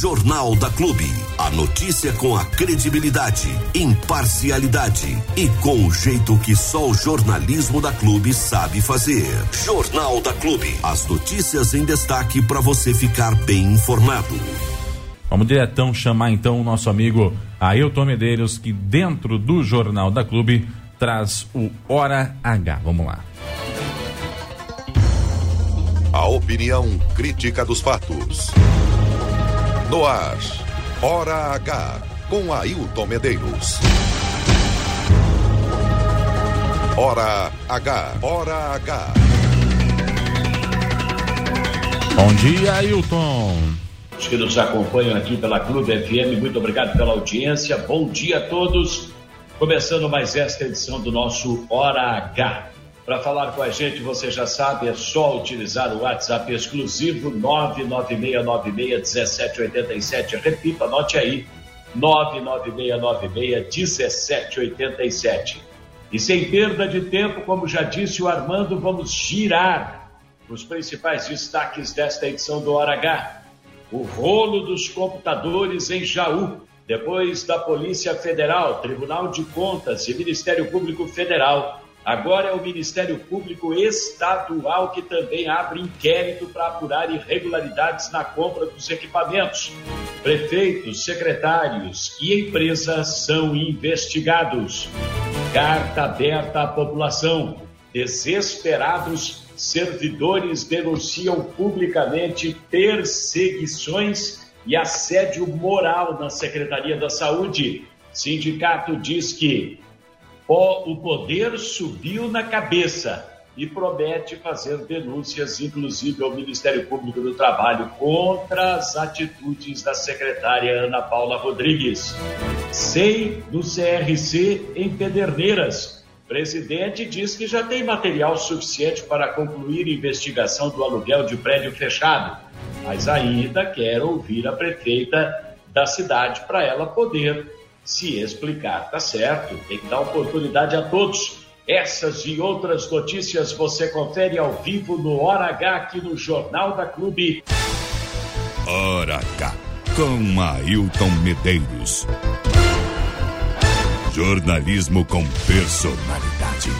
Jornal da Clube. A notícia com a credibilidade, imparcialidade e com o jeito que só o jornalismo da Clube sabe fazer. Jornal da Clube. As notícias em destaque para você ficar bem informado. Vamos diretão chamar então o nosso amigo Ailton Medeiros, que dentro do Jornal da Clube traz o Hora H. Vamos lá. A opinião crítica dos fatos. No ar, Hora H, com Ailton Medeiros. Hora H, Hora H. Bom dia, Ailton. Os que nos acompanham aqui pela Clube FM, muito obrigado pela audiência. Bom dia a todos. Começando mais esta edição do nosso Hora H. Para falar com a gente, você já sabe, é só utilizar o WhatsApp exclusivo 996961787. Repita, anote aí, 996961787. E sem perda de tempo, como já disse o Armando, vamos girar os principais destaques desta edição do Hora H. O rolo dos computadores em Jaú, depois da Polícia Federal, Tribunal de Contas e Ministério Público Federal Agora é o Ministério Público Estadual que também abre inquérito para apurar irregularidades na compra dos equipamentos. Prefeitos, secretários e empresas são investigados. Carta aberta à população. Desesperados, servidores denunciam publicamente perseguições e assédio moral na Secretaria da Saúde. Sindicato diz que o poder subiu na cabeça e promete fazer denúncias, inclusive ao Ministério Público do Trabalho, contra as atitudes da secretária Ana Paula Rodrigues. SEI do CRC em Pederneiras. Presidente diz que já tem material suficiente para concluir investigação do aluguel de prédio fechado, mas ainda quer ouvir a prefeita da cidade para ela poder se explicar. Tá certo, tem que dar oportunidade a todos. Essas e outras notícias você confere ao vivo no Hora H aqui no Jornal da Clube. Hora H, com Ailton Medeiros. Jornalismo com personalidade.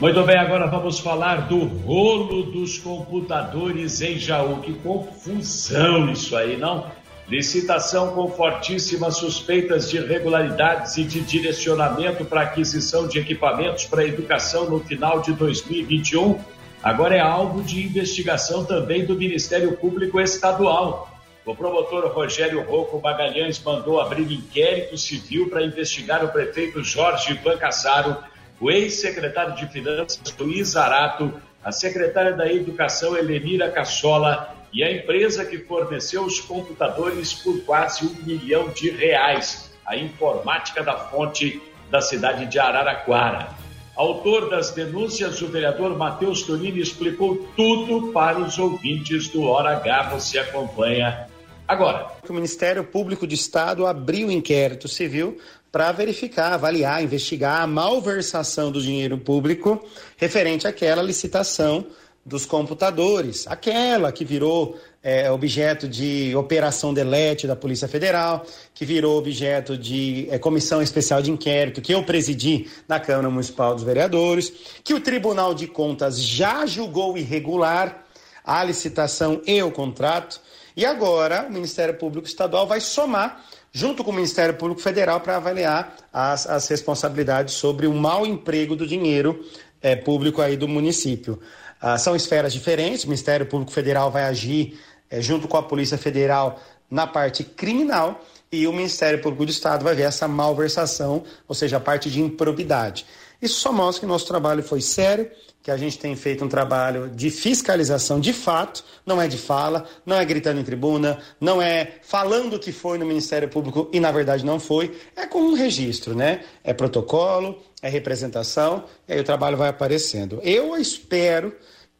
Muito bem, agora vamos falar do rolo dos computadores em Jaú. Que confusão isso aí, não? Licitação com fortíssimas suspeitas de irregularidades e de direcionamento para aquisição de equipamentos para a educação no final de 2021. Agora é alvo de investigação também do Ministério Público Estadual. O promotor Rogério Rocco Magalhães mandou abrir inquérito civil para investigar o prefeito Jorge Ivan Cassaro, o ex-secretário de Finanças Luiz Arato, a secretária da Educação Helenira Cassola e a empresa que forneceu os computadores por quase um milhão de reais, a informática da fonte da cidade de Araraquara. Autor das denúncias, o vereador Matheus Tonini explicou tudo para os ouvintes do Hora H. Você acompanha agora. O Ministério Público de Estado abriu inquérito civil para verificar, avaliar, investigar a malversação do dinheiro público referente àquela licitação dos computadores, aquela que virou é, objeto de operação delete da Polícia Federal, que virou objeto de é, comissão especial de inquérito que eu presidi na Câmara Municipal dos Vereadores, que o Tribunal de Contas já julgou irregular a licitação e o contrato, e agora o Ministério Público Estadual vai somar junto com o Ministério Público Federal para avaliar as, as responsabilidades sobre o mau emprego do dinheiro é, público aí do município. Ah, são esferas diferentes. O Ministério Público Federal vai agir eh, junto com a Polícia Federal na parte criminal e o Ministério Público do Estado vai ver essa malversação, ou seja, a parte de improbidade. Isso só mostra que nosso trabalho foi sério, que a gente tem feito um trabalho de fiscalização de fato, não é de fala, não é gritando em tribuna, não é falando que foi no Ministério Público e na verdade não foi, é com um registro, né? É protocolo, é representação, e aí o trabalho vai aparecendo. Eu espero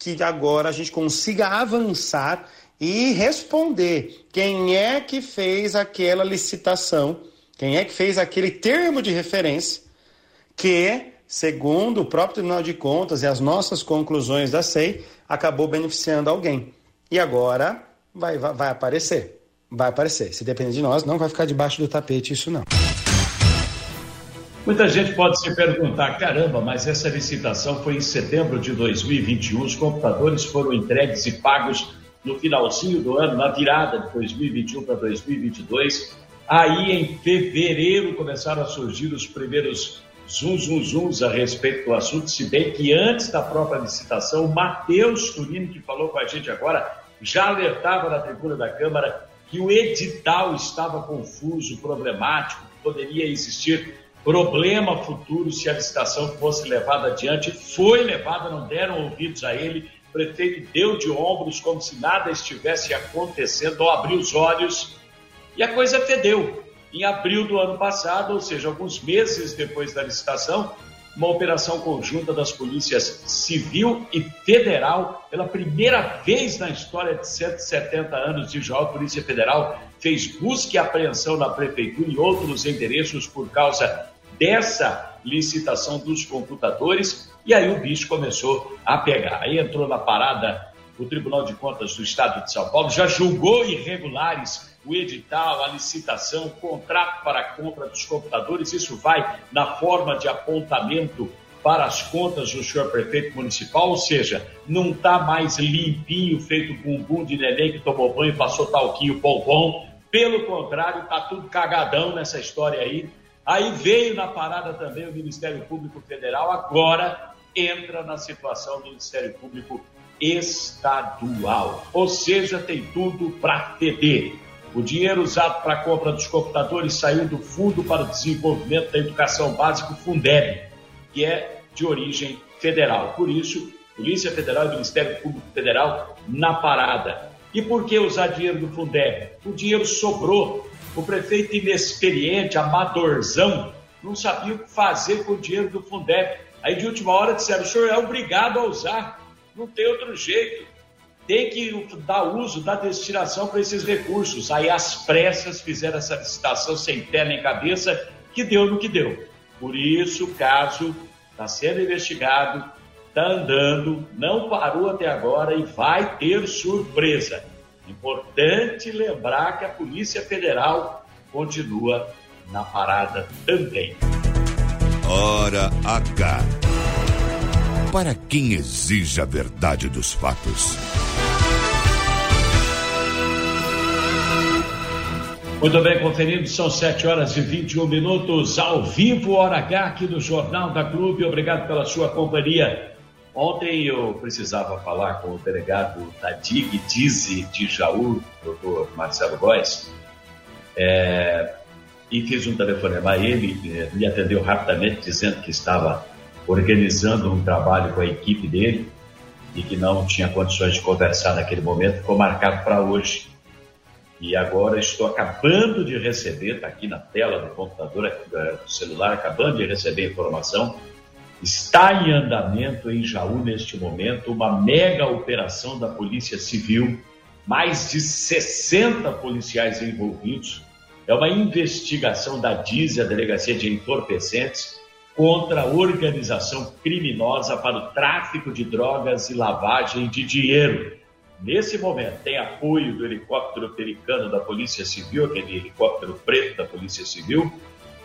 que agora a gente consiga avançar e responder quem é que fez aquela licitação, quem é que fez aquele termo de referência que, segundo o próprio Tribunal de Contas e as nossas conclusões da SEI, acabou beneficiando alguém. E agora vai, vai, vai aparecer. Vai aparecer. Se depender de nós, não vai ficar debaixo do tapete isso não. Muita gente pode se perguntar: caramba, mas essa licitação foi em setembro de 2021, os computadores foram entregues e pagos no finalzinho do ano, na virada de 2021 para 2022. Aí, em fevereiro, começaram a surgir os primeiros zum, zum, zums a respeito do assunto, se bem que antes da própria licitação, o Matheus Turino, que falou com a gente agora, já alertava na tribuna da Câmara que o edital estava confuso, problemático, poderia existir problema futuro se a licitação fosse levada adiante. Foi levada, não deram ouvidos a ele. O prefeito deu de ombros como se nada estivesse acontecendo, ao abrir os olhos e a coisa fedeu. Em abril do ano passado, ou seja, alguns meses depois da licitação, uma operação conjunta das polícias civil e federal, pela primeira vez na história de 170 anos de João, a Polícia Federal fez busca e apreensão na prefeitura e outros endereços por causa dessa licitação dos computadores, e aí o bicho começou a pegar. Aí entrou na parada o Tribunal de Contas do Estado de São Paulo, já julgou irregulares o edital, a licitação, o contrato para a compra dos computadores, isso vai na forma de apontamento para as contas do senhor prefeito municipal, ou seja, não está mais limpinho, feito bumbum de neném que tomou banho, passou talquinho pompom, pelo contrário, está tudo cagadão nessa história aí, Aí veio na parada também o Ministério Público Federal, agora entra na situação do Ministério Público Estadual. Ou seja, tem tudo para feder. O dinheiro usado para a compra dos computadores saiu do Fundo para o Desenvolvimento da Educação Básica, Fundeb, que é de origem federal. Por isso, Polícia Federal e Ministério Público Federal na parada. E por que usar dinheiro do Fundeb? O dinheiro sobrou o prefeito inexperiente, amadorzão, não sabia o que fazer com o dinheiro do Fundeb. Aí de última hora disseram, o senhor é obrigado a usar, não tem outro jeito. Tem que dar uso, dar destinação para esses recursos. Aí as pressas fizeram essa licitação sem pé nem cabeça, que deu no que deu. Por isso o caso está sendo investigado, está andando, não parou até agora e vai ter surpresa. Importante lembrar que a Polícia Federal continua na parada também. Hora H. Para quem exige a verdade dos fatos. Muito bem, conferindo, são 7 horas e 21 minutos, ao vivo, hora H, aqui no Jornal da Clube. Obrigado pela sua companhia. Ontem eu precisava falar com o delegado da DIG, DIZI de Jaú, doutor Marcelo Góes, é, e fiz um telefonema a ele, é, me atendeu rapidamente dizendo que estava organizando um trabalho com a equipe dele e que não tinha condições de conversar naquele momento, ficou marcado para hoje. E agora estou acabando de receber, está aqui na tela do computador, é, do celular, acabando de receber informação Está em andamento em Jaú neste momento uma mega operação da Polícia Civil, mais de 60 policiais envolvidos. É uma investigação da DIZ, a Delegacia de Entorpecentes, contra a organização criminosa para o tráfico de drogas e lavagem de dinheiro. Nesse momento, tem apoio do helicóptero pelicano da Polícia Civil, aquele helicóptero preto da Polícia Civil.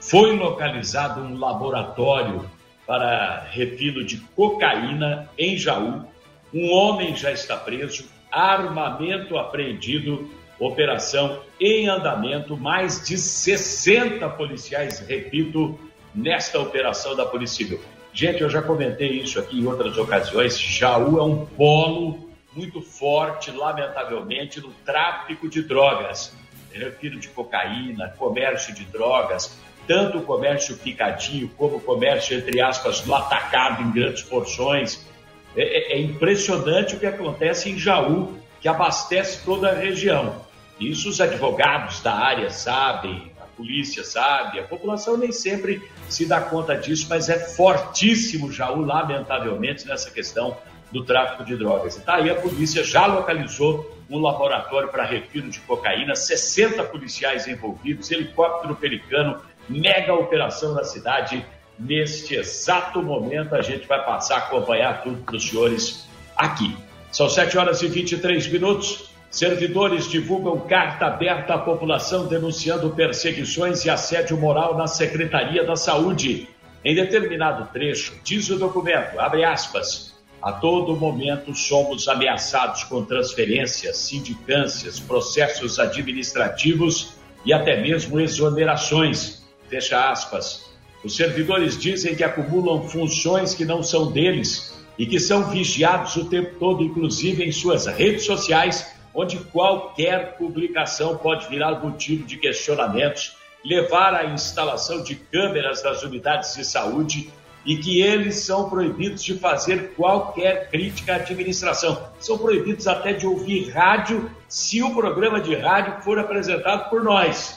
Foi localizado um laboratório para refino de cocaína em Jaú. Um homem já está preso, armamento apreendido, operação em andamento, mais de 60 policiais, repito, nesta operação da Polícia Civil. Gente, eu já comentei isso aqui em outras ocasiões. Jaú é um polo muito forte, lamentavelmente, no tráfico de drogas. Refiro de cocaína, comércio de drogas, tanto o comércio picadinho como o comércio, entre aspas, no atacado em grandes porções. É, é, é, impressionante o que acontece em Jaú, que abastece toda a região. Isso os advogados da área sabem, a polícia sabe, a população nem sempre se dá conta disso, mas é fortíssimo Jaú, lamentavelmente, nessa questão do tráfico de drogas. E tá aí a polícia já localizou um laboratório para refino de cocaína, 60 policiais envolvidos, helicóptero pelicano, mega operação na cidade. Neste exato momento, a gente vai passar a acompanhar tudo para os senhores aqui. São 7 horas e 23 minutos, Servidores divulgam carta aberta à população denunciando perseguições e assédio moral na Secretaria da Saúde. Em determinado trecho, diz o documento, abre aspas, a todo momento somos ameaçados com transferências, sindicâncias, processos administrativos e até mesmo exonerações. Fecha aspas. Os servidores dizem que acumulam funções que não são deles e que são vigiados o tempo todo, inclusive em suas redes sociais, onde qualquer publicação pode virar motivo de questionamentos, levar à instalação de câmeras nas unidades de saúde e que eles são proibidos de fazer qualquer crítica à administração. São proibidos até de ouvir rádio se o programa de rádio for apresentado por nós.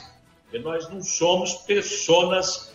Porque nós não somos pessoas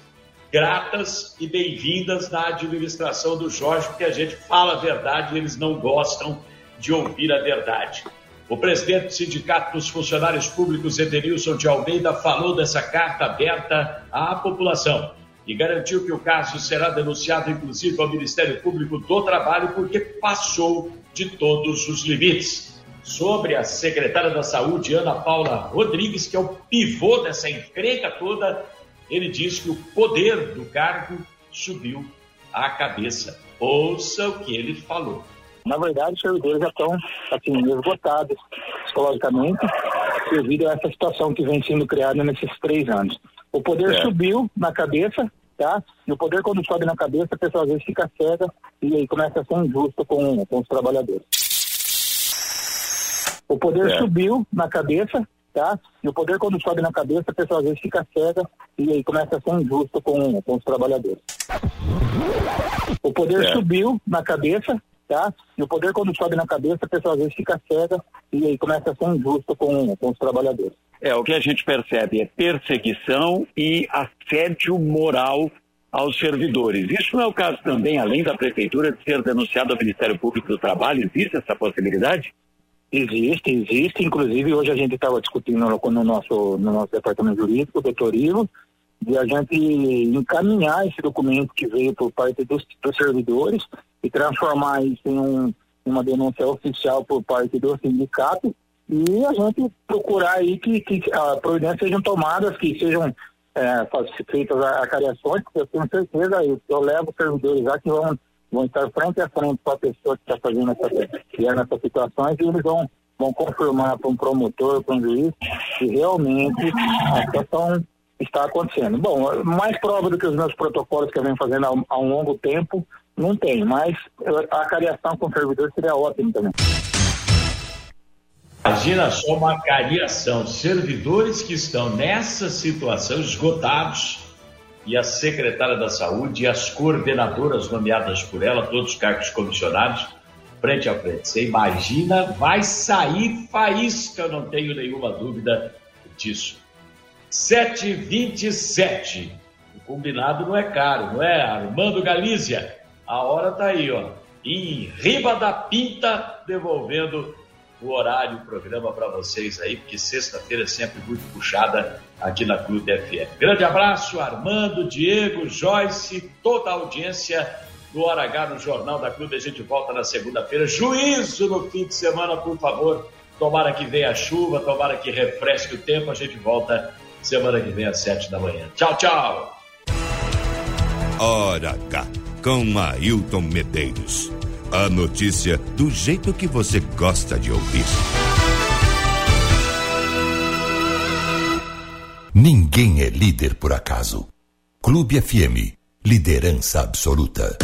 gratas e bem-vindas na administração do Jorge, porque a gente fala a verdade e eles não gostam de ouvir a verdade. O presidente do Sindicato dos Funcionários Públicos, Edenilson de Almeida, falou dessa carta aberta à população e garantiu que o caso será denunciado, inclusive, ao Ministério Público do Trabalho, porque passou de todos os limites. Sobre a secretária da Saúde, Ana Paula Rodrigues, que é o pivô dessa encrenca toda, ele diz que o poder do cargo subiu à cabeça. Ouça o que ele falou. Na verdade, os servidores já estão assim, esgotados psicologicamente devido a essa situação que vem sendo criada nesses três anos. O poder é. subiu na cabeça, tá? E o poder, quando sobe na cabeça, a pessoa às vezes fica cega e aí começa a ser injusto com, com os trabalhadores. O poder é. subiu na cabeça, tá? E o poder, quando sobe na cabeça, a pessoa às vezes fica cega e aí começa a ser injusto com, com os trabalhadores. O poder é. subiu na cabeça, tá? E o poder, quando sobe na cabeça, a pessoa às vezes fica cega e aí começa a ser injusto com, com os trabalhadores. É, o que a gente percebe é perseguição e assédio moral aos servidores. Isso não é o caso também, além da Prefeitura, de ser denunciado ao Ministério Público do Trabalho? Existe essa possibilidade? Existe, existe. Inclusive, hoje a gente estava discutindo no, no, nosso, no nosso departamento jurídico, doutor Ivo, de a gente encaminhar esse documento que veio por parte dos, dos servidores e transformar isso em um, uma denúncia oficial por parte do sindicato e a gente procurar aí que, que a providências sejam tomadas, que sejam é, feitas acariações, porque eu tenho certeza, eu, eu levo servidores lá que vão, vão estar frente a frente com a pessoa que está fazendo essa, que é nessas situações e eles vão, vão confirmar para um promotor, para um juiz, que realmente a situação está acontecendo. Bom, mais prova do que os meus protocolos que eu venho fazendo há, há um longo tempo, não tem, mas a cariação com o servidor seria ótimo também. Imagina só uma cariação, servidores que estão nessa situação esgotados e a secretária da saúde e as coordenadoras nomeadas por ela, todos os cargos comissionados, frente a frente. Você imagina, vai sair faísca, não tenho nenhuma dúvida disso. 727. O combinado não é caro, não é? Armando Galícia, a hora tá aí, ó. Em riba da pinta, devolvendo o horário, o programa para vocês aí, porque sexta-feira é sempre muito puxada aqui na Clube FM. Grande abraço, Armando, Diego, Joyce, toda a audiência do Hora H no Jornal da Clube. A gente volta na segunda-feira. Juízo no fim de semana, por favor. Tomara que venha a chuva, tomara que refresque o tempo. A gente volta semana que vem às sete da manhã. Tchau, tchau. Hora H, com Ailton Medeiros. A notícia do jeito que você gosta de ouvir. Ninguém é líder por acaso. Clube FM, liderança absoluta.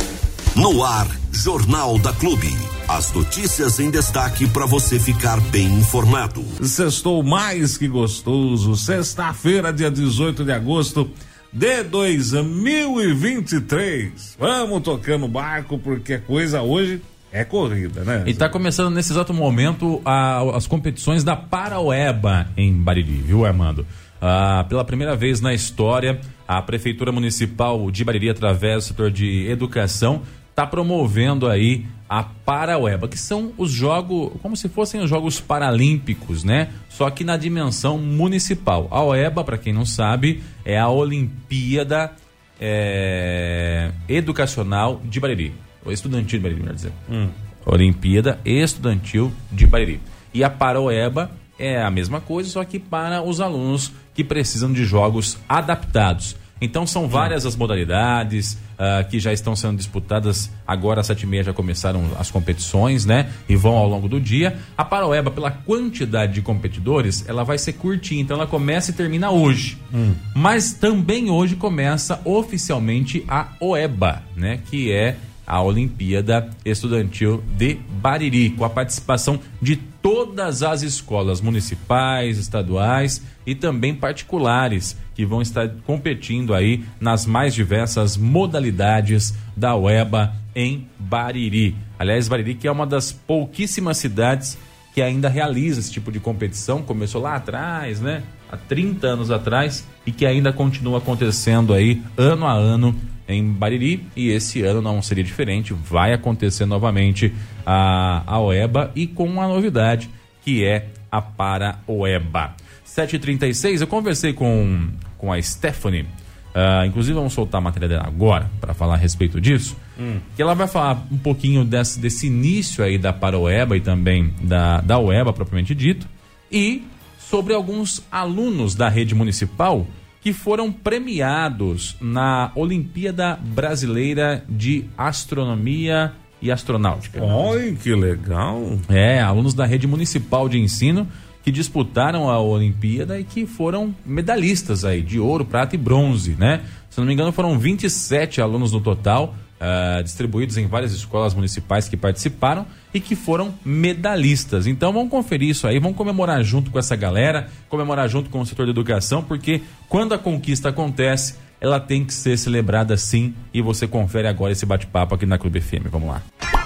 No ar, Jornal da Clube. As notícias em destaque para você ficar bem informado. Sextou mais que gostoso. Sexta-feira, dia 18 de agosto de 2023. Vamos tocando barco porque a coisa hoje é corrida, né? E está começando nesse exato momento a, as competições da Paraoeba em Bariri, viu, Armando? Ah, pela primeira vez na história, a Prefeitura Municipal de Bariri, através do setor de educação, está promovendo aí a Paraoeba, que são os jogos, como se fossem os Jogos Paralímpicos, né? Só que na dimensão municipal. A OEBA, para quem não sabe, é a Olimpíada é, Educacional de Bariri. Ou estudantil de Bariri, melhor dizer. Hum. Olimpíada Estudantil de Bariri. E a Paroeba é a mesma coisa, só que para os alunos que precisam de jogos adaptados. Então são várias as modalidades uh, que já estão sendo disputadas. Agora às sete e meia já começaram as competições, né? E vão ao longo do dia. A Paroeba, pela quantidade de competidores, ela vai ser curtinha. Então ela começa e termina hoje. Hum. Mas também hoje começa oficialmente a OEBA, né? Que é a Olimpíada Estudantil de Bariri, com a participação de todas as escolas municipais, estaduais e também particulares que vão estar competindo aí nas mais diversas modalidades da UEBA em Bariri. Aliás, Bariri que é uma das pouquíssimas cidades que ainda realiza esse tipo de competição, começou lá atrás, né? Há 30 anos atrás e que ainda continua acontecendo aí ano a ano em Bariri e esse ano não seria diferente, vai acontecer novamente a, a OEBA e com uma novidade que é a Para OEBA. 7h36, eu conversei com, com a Stephanie, uh, inclusive vamos soltar a matéria dela agora para falar a respeito disso, hum. que ela vai falar um pouquinho desse, desse início aí da Para OEBA e também da, da OEBA propriamente dito, e sobre alguns alunos da rede municipal que foram premiados na Olimpíada Brasileira de Astronomia e Astronáutica. Oi, que legal! É, alunos da rede municipal de ensino que disputaram a Olimpíada e que foram medalhistas aí, de ouro, prata e bronze, né? Se não me engano, foram 27 alunos no total uh, distribuídos em várias escolas municipais que participaram e que foram medalhistas. Então vamos conferir isso aí, vamos comemorar junto com essa galera, comemorar junto com o setor de educação, porque quando a conquista acontece, ela tem que ser celebrada sim. E você confere agora esse bate-papo aqui na Clube FM. Vamos lá.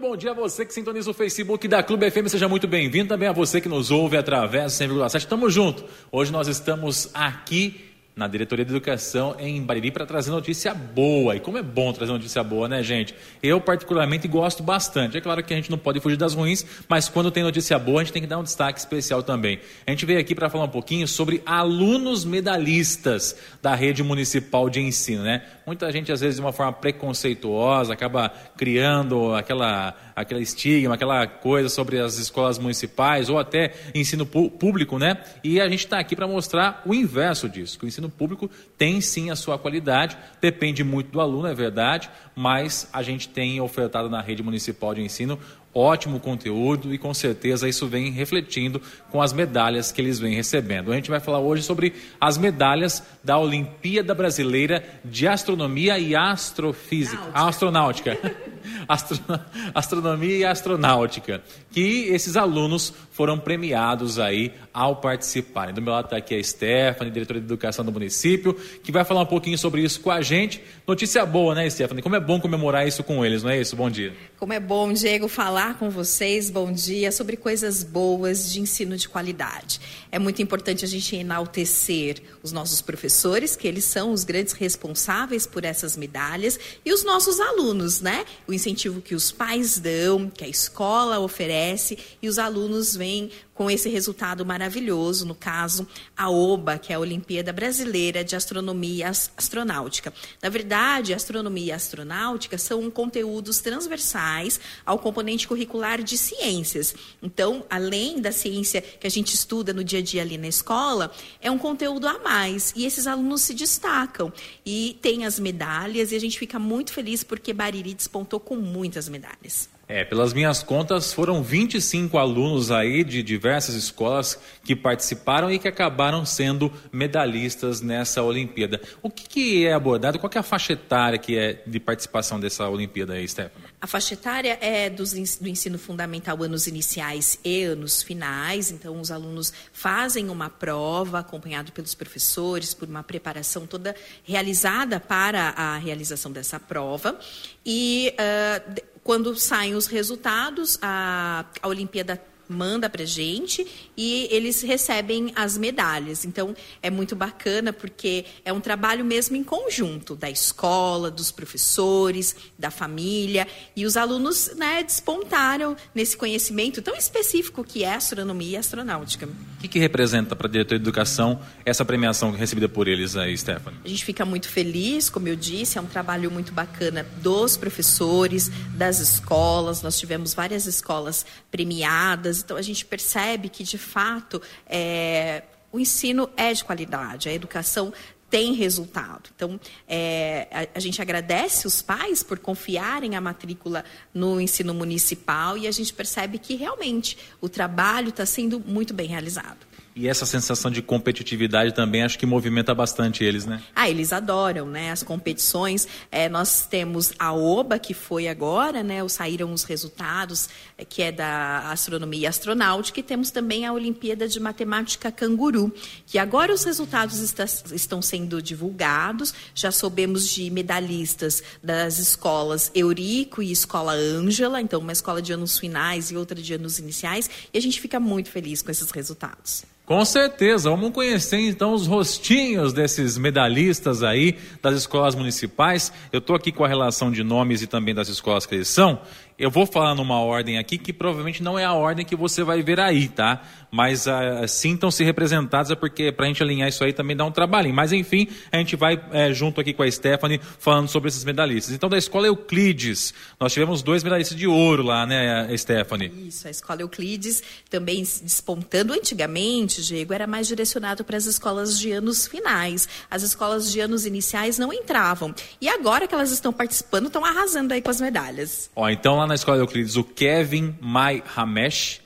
Bom dia a você que sintoniza o Facebook da Clube FM, seja muito bem-vindo. Também a você que nos ouve através do 100,7. Tamo junto. Hoje nós estamos aqui na Diretoria de Educação em Bariri para trazer notícia boa. E como é bom trazer notícia boa, né, gente? Eu, particularmente, gosto bastante. É claro que a gente não pode fugir das ruins, mas quando tem notícia boa, a gente tem que dar um destaque especial também. A gente veio aqui para falar um pouquinho sobre alunos medalhistas da rede municipal de ensino, né? Muita gente, às vezes, de uma forma preconceituosa, acaba criando aquela aquele estigma, aquela coisa sobre as escolas municipais ou até ensino público, né? E a gente está aqui para mostrar o inverso disso, que o ensino público tem sim a sua qualidade, depende muito do aluno, é verdade, mas a gente tem ofertado na rede municipal de ensino ótimo conteúdo e com certeza isso vem refletindo com as medalhas que eles vêm recebendo. A gente vai falar hoje sobre as medalhas da Olimpíada Brasileira de Astronomia e Astrofísica, Náutica. Astronáutica. Astro, astronomia e Astronáutica, que esses alunos foram premiados aí ao participarem. Do meu lado está aqui a Stephanie, diretora de Educação do município, que vai falar um pouquinho sobre isso com a gente. Notícia boa, né, Stephanie? Como é bom comemorar isso com eles, não é isso? Bom dia. Como é bom, Diego, falar com vocês, bom dia, sobre coisas boas de ensino de qualidade. É muito importante a gente enaltecer os nossos professores, que eles são os grandes responsáveis por essas medalhas, e os nossos alunos, né? O incentivo que os pais dão, que a escola oferece, e os alunos vêm com esse resultado maravilhoso, no caso, a OBA, que é a Olimpíada Brasileira de Astronomia Astronáutica. Na verdade, astronomia e astronáutica são conteúdos transversais ao componente curricular de ciências. Então, além da ciência que a gente estuda no dia a dia ali na escola, é um conteúdo a mais. E esses alunos se destacam e têm as medalhas, e a gente fica muito feliz porque Bariri despontou com muitas medalhas. É, pelas minhas contas, foram 25 alunos aí de diversas escolas que participaram e que acabaram sendo medalhistas nessa Olimpíada. O que, que é abordado? Qual é a faixa etária que é de participação dessa Olimpíada aí, Stefano? A faixa etária é dos, do ensino fundamental anos iniciais e anos finais, então os alunos fazem uma prova acompanhado pelos professores, por uma preparação toda realizada para a realização dessa prova. E uh, quando saem os resultados, a, a Olimpíada manda para gente e eles recebem as medalhas. Então é muito bacana porque é um trabalho mesmo em conjunto da escola, dos professores, da família e os alunos né, despontaram nesse conhecimento tão específico que é astronomia e astronáutica. O que, que representa para a diretora de educação essa premiação recebida por eles aí, Stephanie? A gente fica muito feliz, como eu disse, é um trabalho muito bacana dos professores, das escolas. Nós tivemos várias escolas premiadas então a gente percebe que, de fato, é, o ensino é de qualidade, a educação tem resultado. Então, é, a, a, gente agradece os pais por confiarem a matrícula no ensino municipal e a gente percebe que realmente o trabalho está sendo muito bem realizado. E essa sensação de competitividade também acho que movimenta bastante eles, né? Ah, eles adoram, né? As competições. É, nós temos a OBA, que foi agora, né? Saíram os resultados, é, que é da astronomia e astronáutica, e temos também a Olimpíada de Matemática Canguru, que agora os resultados está, estão sendo divulgados. Já soubemos de medalhistas das escolas Eurico e Escola Ângela, então uma escola de anos finais e outra de anos iniciais, e a gente fica muito feliz com esses resultados. Com certeza, vamos conhecer então os rostinhos desses medalhistas aí das escolas municipais. Eu estou aqui com a relação de nomes e também das escolas que eles são. Eu vou falar numa ordem aqui que provavelmente não é a ordem que você vai ver aí, tá? Mas uh, sintam-se representados, é porque para a gente alinhar isso aí também dá um trabalhinho. Mas enfim, a gente vai é, junto aqui com a Stephanie falando sobre esses medalhistas. Então, da escola Euclides, nós tivemos dois medalhistas de ouro lá, né, Stephanie? Isso, a escola Euclides também despontando antigamente, Diego, era mais direcionado para as escolas de anos finais. As escolas de anos iniciais não entravam. E agora que elas estão participando, estão arrasando aí com as medalhas. Ó, então lá na Escola Euclides o Kevin Mai Ramesh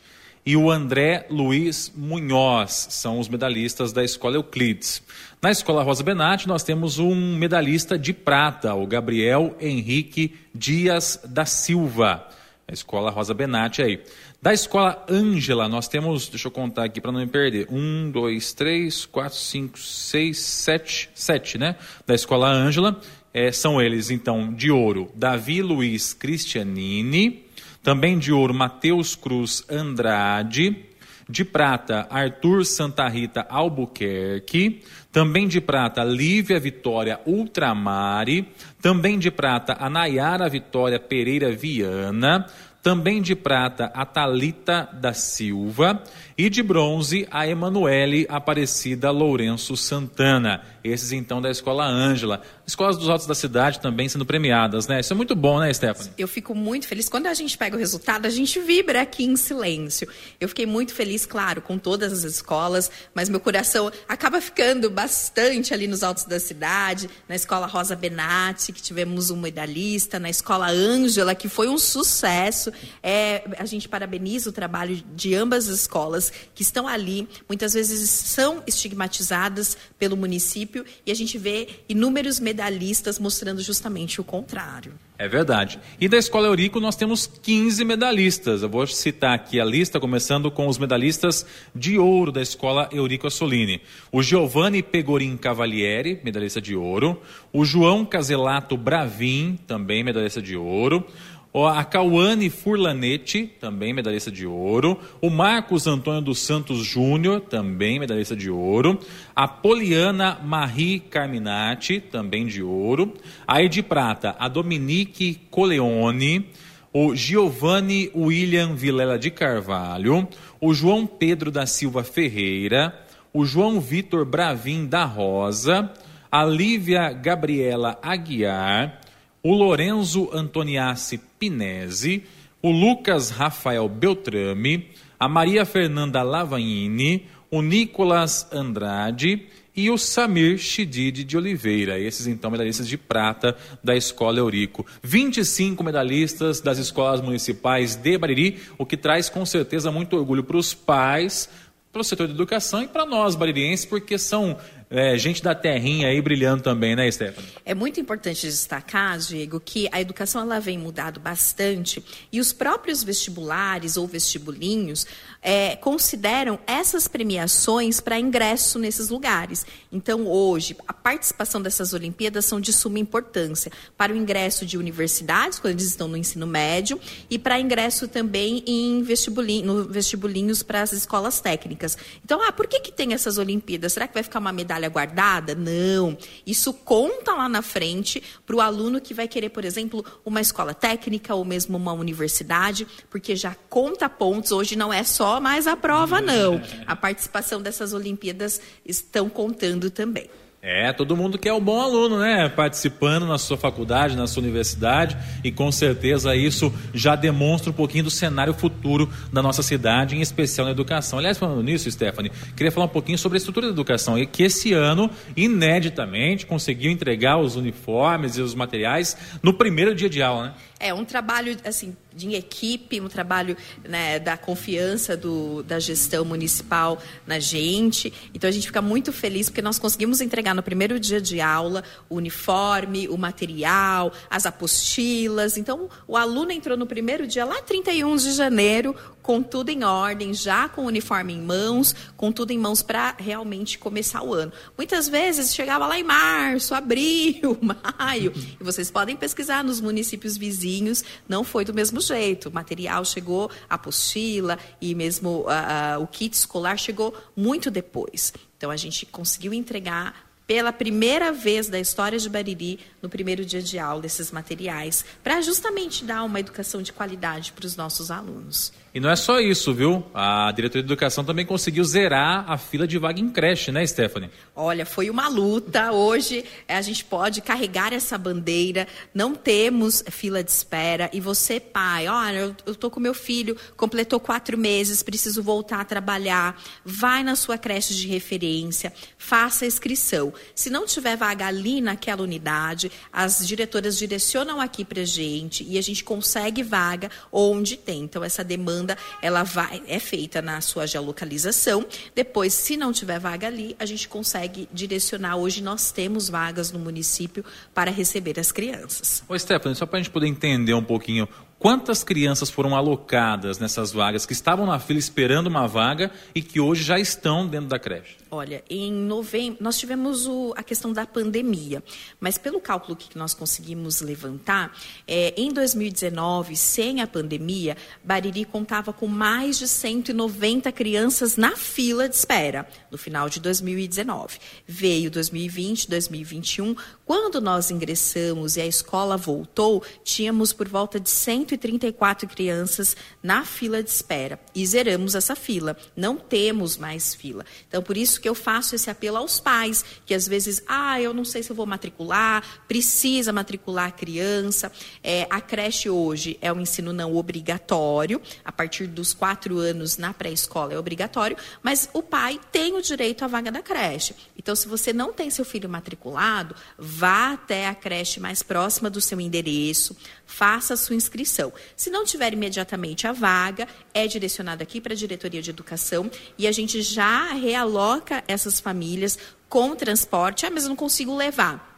e o André Luiz Munhoz são os medalhistas da Escola Euclides. Na Escola Rosa Benatti nós temos um medalhista de prata, o Gabriel Henrique Dias da Silva. A Escola Rosa Benatti aí. Da Escola Ângela nós temos, deixa eu contar aqui para não me perder, um, dois, três, quatro, cinco, seis, sete, sete, né? Da Escola Ângela é, são eles, então, de ouro, Davi Luiz Cristianini, também de ouro, Matheus Cruz Andrade, de prata, Arthur Santa Rita Albuquerque, também de prata, Lívia Vitória Ultramari, também de prata, a Vitória Pereira Viana, também de prata, a Talita da Silva e de bronze, a Emanuele Aparecida Lourenço Santana. Esses então da Escola Ângela. Escolas dos Altos da cidade também sendo premiadas, né? Isso é muito bom, né, Stephanie? Eu fico muito feliz. Quando a gente pega o resultado, a gente vibra aqui em silêncio. Eu fiquei muito feliz, claro, com todas as escolas, mas meu coração acaba ficando bastante ali nos Altos da cidade, na Escola Rosa Benatti, que tivemos um medalhista, na Escola Ângela, que foi um sucesso. É, a gente parabeniza o trabalho de ambas as escolas que estão ali, muitas vezes são estigmatizadas pelo município e a gente vê inúmeros medalhistas mostrando justamente o contrário. É verdade. E da Escola Eurico nós temos 15 medalhistas. Eu vou citar aqui a lista, começando com os medalhistas de ouro da Escola Eurico Assolini. O Giovanni Pegorin Cavalieri, medalhista de ouro. O João Caselato Bravin, também medalhista de ouro a Cauane Furlanetti, também medalhista de ouro. O Marcos Antônio dos Santos Júnior, também medalhista de ouro. A Poliana Marie Carminati, também de ouro. Aí de prata, a Dominique Coleone. O Giovanni William Vilela de Carvalho. O João Pedro da Silva Ferreira. O João Vitor Bravin da Rosa. A Lívia Gabriela Aguiar o Lorenzo Antoniassi Pinese, o Lucas Rafael Beltrame, a Maria Fernanda Lavagnini, o Nicolas Andrade e o Samir Chidid de Oliveira. Esses, então, medalhistas de prata da Escola Eurico. 25 medalhistas das escolas municipais de Bariri, o que traz com certeza muito orgulho para os pais, para o setor de educação e para nós baririenses, porque são é, gente da terrinha aí brilhando também, né, Stephanie? É muito importante destacar, Diego, que a educação ela vem mudado bastante e os próprios vestibulares ou vestibulinhos é, consideram essas premiações para ingresso nesses lugares. Então, hoje, a participação dessas Olimpíadas são de suma importância para o ingresso de universidades, quando eles estão no ensino médio, e para ingresso também em vestibulinho, vestibulinhos para as escolas técnicas. Então, ah, por que, que tem essas Olimpíadas? Será que vai ficar uma medalha guardada? Não. Isso conta lá na frente para o aluno que vai querer, por exemplo, uma escola técnica ou mesmo uma universidade, porque já conta pontos. Hoje não é só mais a prova, não. A participação dessas Olimpíadas estão contando também. É, todo mundo quer o bom aluno, né? Participando na sua faculdade, na sua universidade, e com certeza isso já demonstra um pouquinho do cenário futuro da nossa cidade, em especial na educação. Aliás, falando nisso, Stephanie, queria falar um pouquinho sobre a estrutura da educação, e que esse ano, ineditamente, conseguiu entregar os uniformes e os materiais no primeiro dia de aula, né? É um trabalho assim de equipe, um trabalho né, da confiança do, da gestão municipal na gente. Então a gente fica muito feliz porque nós conseguimos entregar no primeiro dia de aula o uniforme, o material, as apostilas. Então o aluno entrou no primeiro dia lá 31 de janeiro com tudo em ordem, já com o uniforme em mãos, com tudo em mãos para realmente começar o ano. Muitas vezes chegava lá em março, abril, maio, e vocês podem pesquisar nos municípios vizinhos, não foi do mesmo jeito. O material chegou, a apostila e mesmo uh, o kit escolar chegou muito depois. Então a gente conseguiu entregar pela primeira vez da história de Bariri, no primeiro dia de aula, esses materiais, para justamente dar uma educação de qualidade para os nossos alunos. E não é só isso, viu? A diretoria de educação também conseguiu zerar a fila de vaga em creche, né, Stephanie? Olha, foi uma luta. Hoje eh, a gente pode carregar essa bandeira. Não temos fila de espera. E você, pai, olha, eu estou com meu filho, completou quatro meses, preciso voltar a trabalhar. Vai na sua creche de referência, faça a inscrição. Se não tiver vaga ali naquela unidade, as diretoras direcionam aqui para gente e a gente consegue vaga onde tem. Então, essa demanda demanda ela vai é feita na sua geolocalização. Depois, se não tiver vaga ali, a gente consegue direcionar. Hoje nós temos vagas no município para receber as crianças. Ô Stephanie, só para a gente poder entender um pouquinho Quantas crianças foram alocadas nessas vagas que estavam na fila esperando uma vaga e que hoje já estão dentro da creche? Olha, em novembro, nós tivemos o, a questão da pandemia, mas pelo cálculo que nós conseguimos levantar, é, em 2019, sem a pandemia, Bariri contava com mais de 190 crianças na fila de espera, no final de 2019. Veio 2020, 2021, quando nós ingressamos e a escola voltou, tínhamos por volta de 134 crianças na fila de espera e zeramos essa fila. Não temos mais fila. Então, por isso que eu faço esse apelo aos pais, que às vezes, ah, eu não sei se eu vou matricular, precisa matricular a criança. É, a creche hoje é um ensino não obrigatório, a partir dos quatro anos na pré-escola é obrigatório, mas o pai tem o direito à vaga da creche. Então, se você não tem seu filho matriculado, vá até a creche mais próxima do seu endereço, faça a sua inscrição. Se não tiver imediatamente a vaga, é direcionado aqui para a diretoria de educação e a gente já realoca essas famílias com transporte. Ah, mas eu não consigo levar.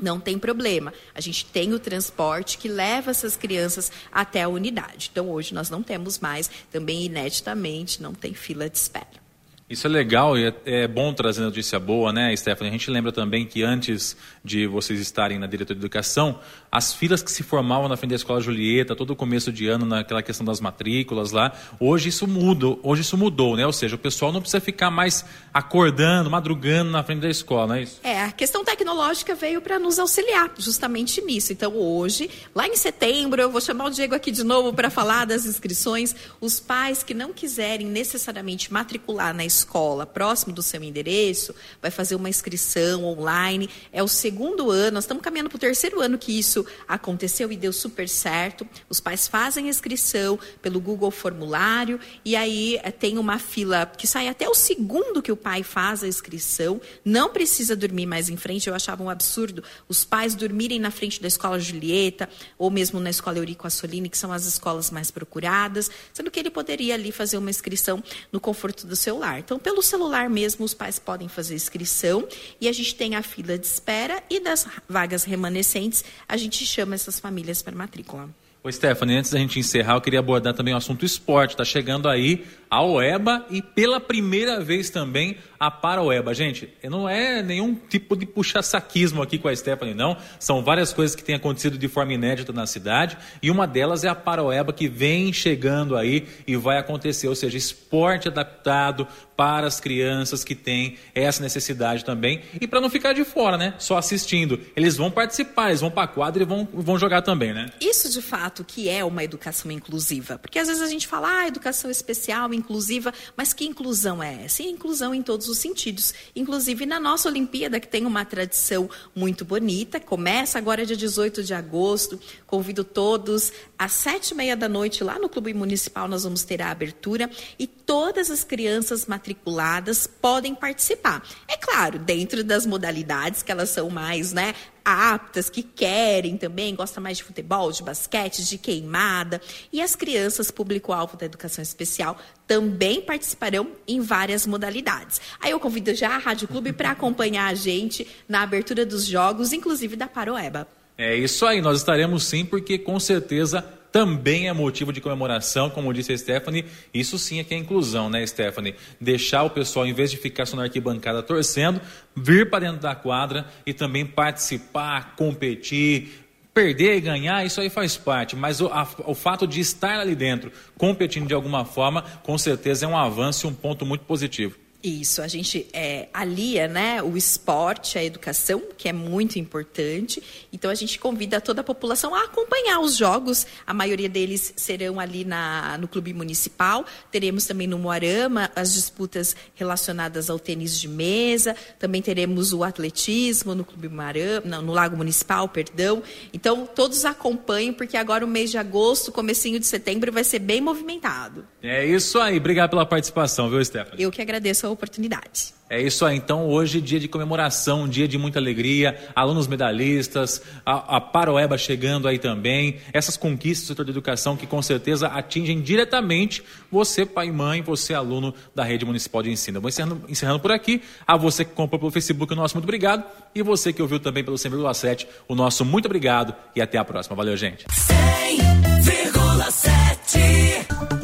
Não tem problema. A gente tem o transporte que leva essas crianças até a unidade. Então, hoje nós não temos mais, também ineditamente, não tem fila de espera. Isso é legal e é, é, bom trazer notícia boa, né, Stephanie? A gente lembra também que antes de vocês estarem na diretoria de educação, as filas que se formavam na frente da escola Julieta, todo o começo de ano, naquela questão das matrículas lá, hoje isso muda, hoje isso mudou, né? Ou seja, o pessoal não precisa ficar mais acordando, madrugando na frente da escola, não é isso? É, a questão tecnológica veio para nos auxiliar justamente nisso. Então, hoje, lá em setembro, eu vou chamar o Diego aqui de novo para falar das inscrições. Os pais que não quiserem necessariamente matricular na escola, próximo do seu endereço, vai fazer uma inscrição online. É o segundo ano, nós estamos caminhando para o terceiro ano que isso aconteceu e deu super certo. Os pais fazem inscrição pelo Google Formulário e aí eh, tem uma fila que sai até o segundo que o pai faz a inscrição. Não precisa dormir mais em frente. Eu achava um absurdo os pais dormirem na frente da escola Julieta ou mesmo na escola Eurico Assolini, que são as escolas mais procuradas, sendo que ele poderia ali fazer uma inscrição no conforto do seu lar. Então, pelo celular mesmo, os pais podem fazer inscrição e a gente tem a fila de espera e das vagas remanescentes, a gente chama essas famílias para matrícula. Ô Stephanie, antes da gente encerrar, eu queria abordar também o assunto esporte. Está chegando aí a OEBA e pela primeira vez também a Paraoeba. Gente, não é nenhum tipo de puxa-saquismo aqui com a Stephanie, não. São várias coisas que têm acontecido de forma inédita na cidade e uma delas é a Paraoeba que vem chegando aí e vai acontecer, ou seja, esporte adaptado para as crianças que têm essa necessidade também e para não ficar de fora, né? Só assistindo. Eles vão participar, eles vão para a quadra e vão, vão jogar também, né? Isso de fato que é uma educação inclusiva, porque às vezes a gente fala, ah, educação especial, inclusiva, mas que inclusão é essa? E inclusão em todos os sentidos, inclusive na nossa Olimpíada, que tem uma tradição muito bonita, começa agora dia 18 de agosto, convido todos às sete e meia da noite lá no Clube Municipal nós vamos ter a abertura e todas as crianças matriculadas podem participar. É claro, dentro das modalidades que elas são mais, né, aptas, que querem também, gostam mais de futebol, de basquete, de queimada. E as crianças, público-alvo da educação especial, também participarão em várias modalidades. Aí eu convido já a Rádio Clube para acompanhar a gente na abertura dos jogos, inclusive da Paroeba. É isso aí, nós estaremos sim, porque com certeza também é motivo de comemoração, como disse a Stephanie. Isso sim é que é inclusão, né, Stephanie? Deixar o pessoal, em vez de ficar só na arquibancada torcendo, vir para dentro da quadra e também participar, competir, perder e ganhar, isso aí faz parte, mas o, a, o, fato de estar ali dentro, competindo de alguma forma, com certeza é um avanço e um ponto muito positivo. Isso, a gente é, alia né, o esporte, a educação, que é muito importante. Então a gente convida toda a população a acompanhar os jogos. A maioria deles serão ali na, no Clube Municipal. Teremos também no Moarama as disputas relacionadas ao tênis de mesa. Também teremos o atletismo no Clube Moarama, não, no Lago Municipal, perdão. Então todos acompanhem, porque agora o mês de agosto, comecinho de setembro, vai ser bem movimentado. É isso aí. Obrigado pela participação, viu, Stephanie? Eu que agradeço a oportunidade. É isso aí, então hoje dia de comemoração, dia de muita alegria, alunos medalhistas, a, a Paroeba chegando aí também, essas conquistas do setor da educação que com certeza atingem diretamente você, pai e mãe, você, aluno da rede municipal de ensino. Eu vou encerrando, encerrando por aqui, a você que comprou pelo Facebook, o nosso muito obrigado, e você que ouviu também pelo 100,7, o nosso muito obrigado e até a próxima. Valeu, gente. 100,7